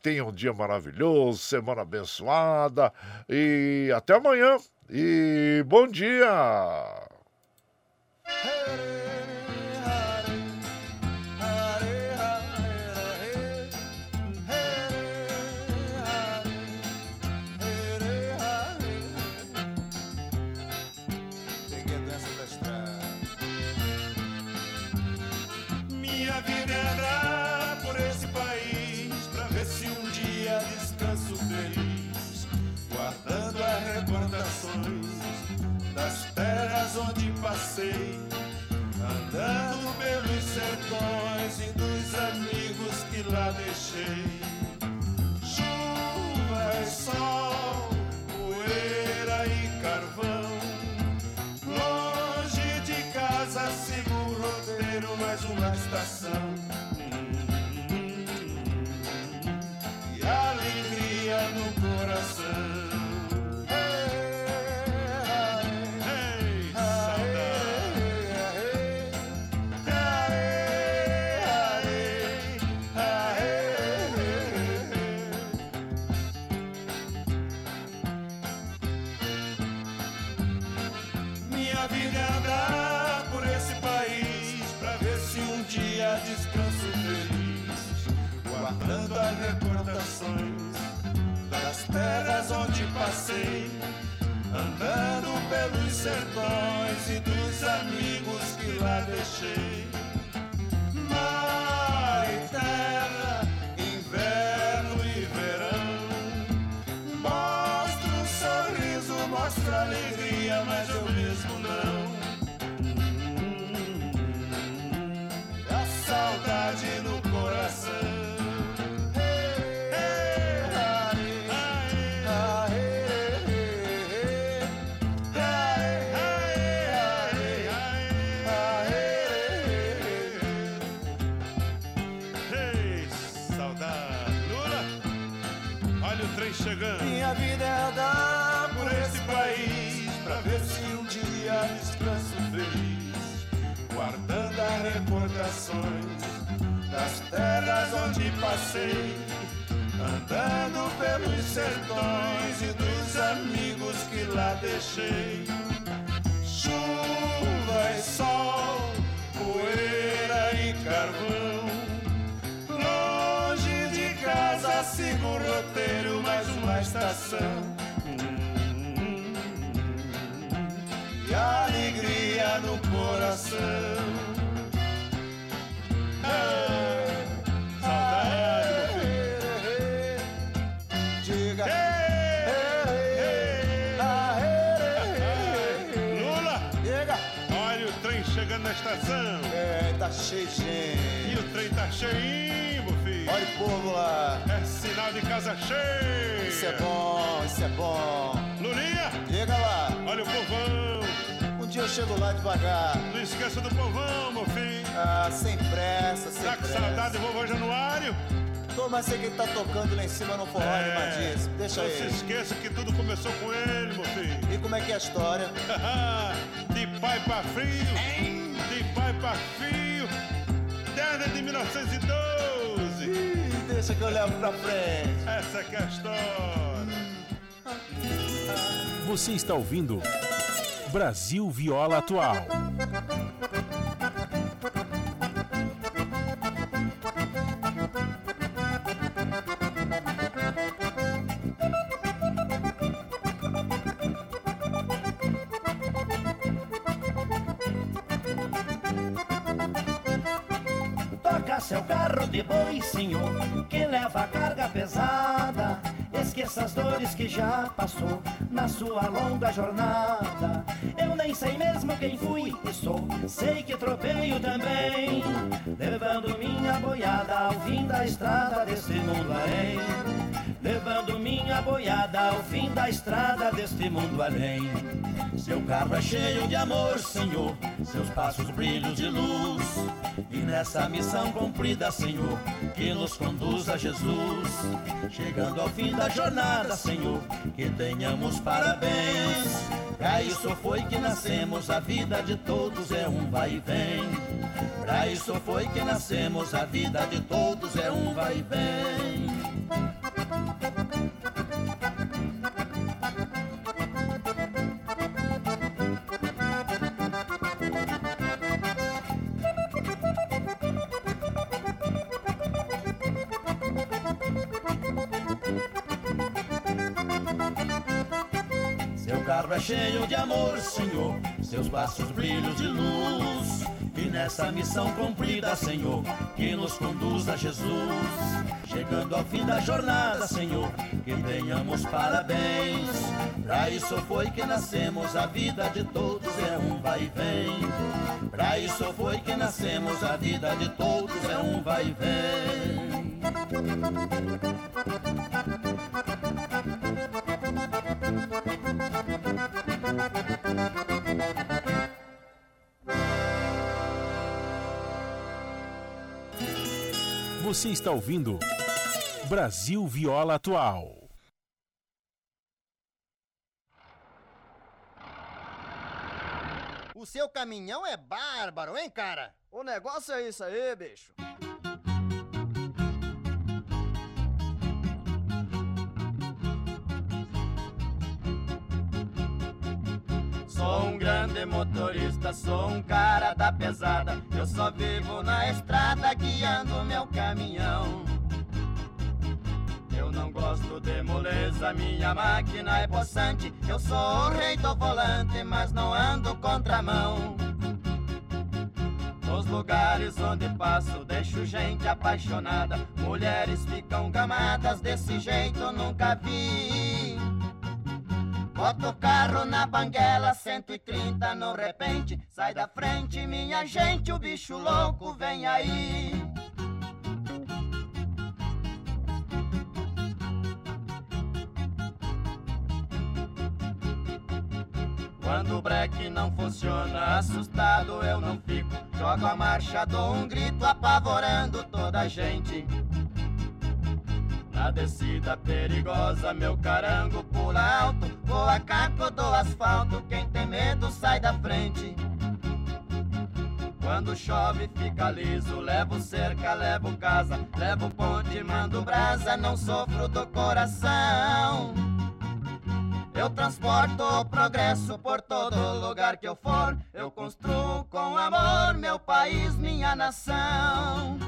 Speaker 1: tenha um dia maravilhoso, semana abençoada e até amanhã. E bom dia!
Speaker 11: Pelos sertões e dos amigos que lá deixei. vida é por esse país Pra ver se um dia descanso feliz Guardando as recordações Das terras onde passei Andando pelos sertões E dos amigos que lá deixei. Chuva e sol Poeira e carvão Longe de casa sigo o roteiro estação. E alegria no coração.
Speaker 4: na estação.
Speaker 12: É, tá cheio de gente.
Speaker 4: E o trem tá cheinho, meu
Speaker 12: lá.
Speaker 4: É sinal de casa cheia.
Speaker 12: Isso é bom, isso é bom.
Speaker 4: Lulinha.
Speaker 12: Chega lá.
Speaker 4: Olha o povão.
Speaker 12: Um dia eu chego lá devagar.
Speaker 4: Não esqueça do povão, meu filho.
Speaker 12: Ah, sem pressa, sem
Speaker 4: tá
Speaker 12: pressa.
Speaker 4: Com saudade do vovô Januário?
Speaker 12: Tô, mas sei que ele tá tocando lá em cima no forró é, animadíssimo. Deixa
Speaker 4: não
Speaker 12: ele.
Speaker 4: Não se esqueça que tudo começou com ele, meu filho.
Speaker 12: E como é que é a história?
Speaker 4: de pai pra filho.
Speaker 12: Hein?
Speaker 4: De pai pra filho. Desde de 1912.
Speaker 12: Deixa que eu levo pra frente.
Speaker 4: Essa que é a história.
Speaker 3: Você está ouvindo Brasil Viola Atual.
Speaker 13: Boi, senhor, que leva carga pesada. Esqueça as dores que já passou na sua longa jornada. Eu nem sei mesmo quem fui e sou, sei que tropeio também, levando minha boiada ao fim da estrada deste mundo além. Levando minha boiada ao fim da estrada deste mundo além. Seu carro é cheio de amor, Senhor, seus passos brilhos de luz. E nessa missão cumprida, Senhor, que nos conduz a Jesus. Chegando ao fim da jornada, Senhor, que tenhamos parabéns. Pra isso foi que nascemos, a vida de todos é um vai e vem. Pra isso foi que nascemos, a vida de todos é um vai e vem. Carro é cheio de amor, Senhor, seus passos brilhos de luz. Nessa missão cumprida, Senhor, que nos conduz a Jesus. Chegando ao fim da jornada, Senhor, que tenhamos parabéns. Pra isso foi que nascemos, a vida de todos é um vai e vem. Pra isso foi que nascemos, a vida de todos é um vai e vem.
Speaker 3: Você está ouvindo Brasil Viola Atual.
Speaker 14: O seu caminhão é bárbaro, hein, cara?
Speaker 15: O negócio é isso aí, bicho.
Speaker 8: Sou um grande motorista, sou um cara da pesada. Eu só vivo na estrada guiando meu caminhão. Eu não gosto de moleza, minha máquina é possante. Eu sou o rei do volante, mas não ando contramão. Nos lugares onde passo, deixo gente apaixonada. Mulheres ficam gamadas, desse jeito nunca vi. Bota o carro na banguela, 130 no repente. Sai da frente, minha gente, o bicho louco vem aí. Quando o breque não funciona, assustado eu não fico. Jogo a marcha, dou um grito, apavorando toda a gente. Na descida perigosa, meu carango pula alto. Voa caco do asfalto, quem tem medo sai da frente. Quando chove fica liso, levo cerca, levo casa, levo ponte, mando brasa, não sofro do coração. Eu transporto o progresso por todo lugar que eu for. Eu construo com amor meu país, minha nação.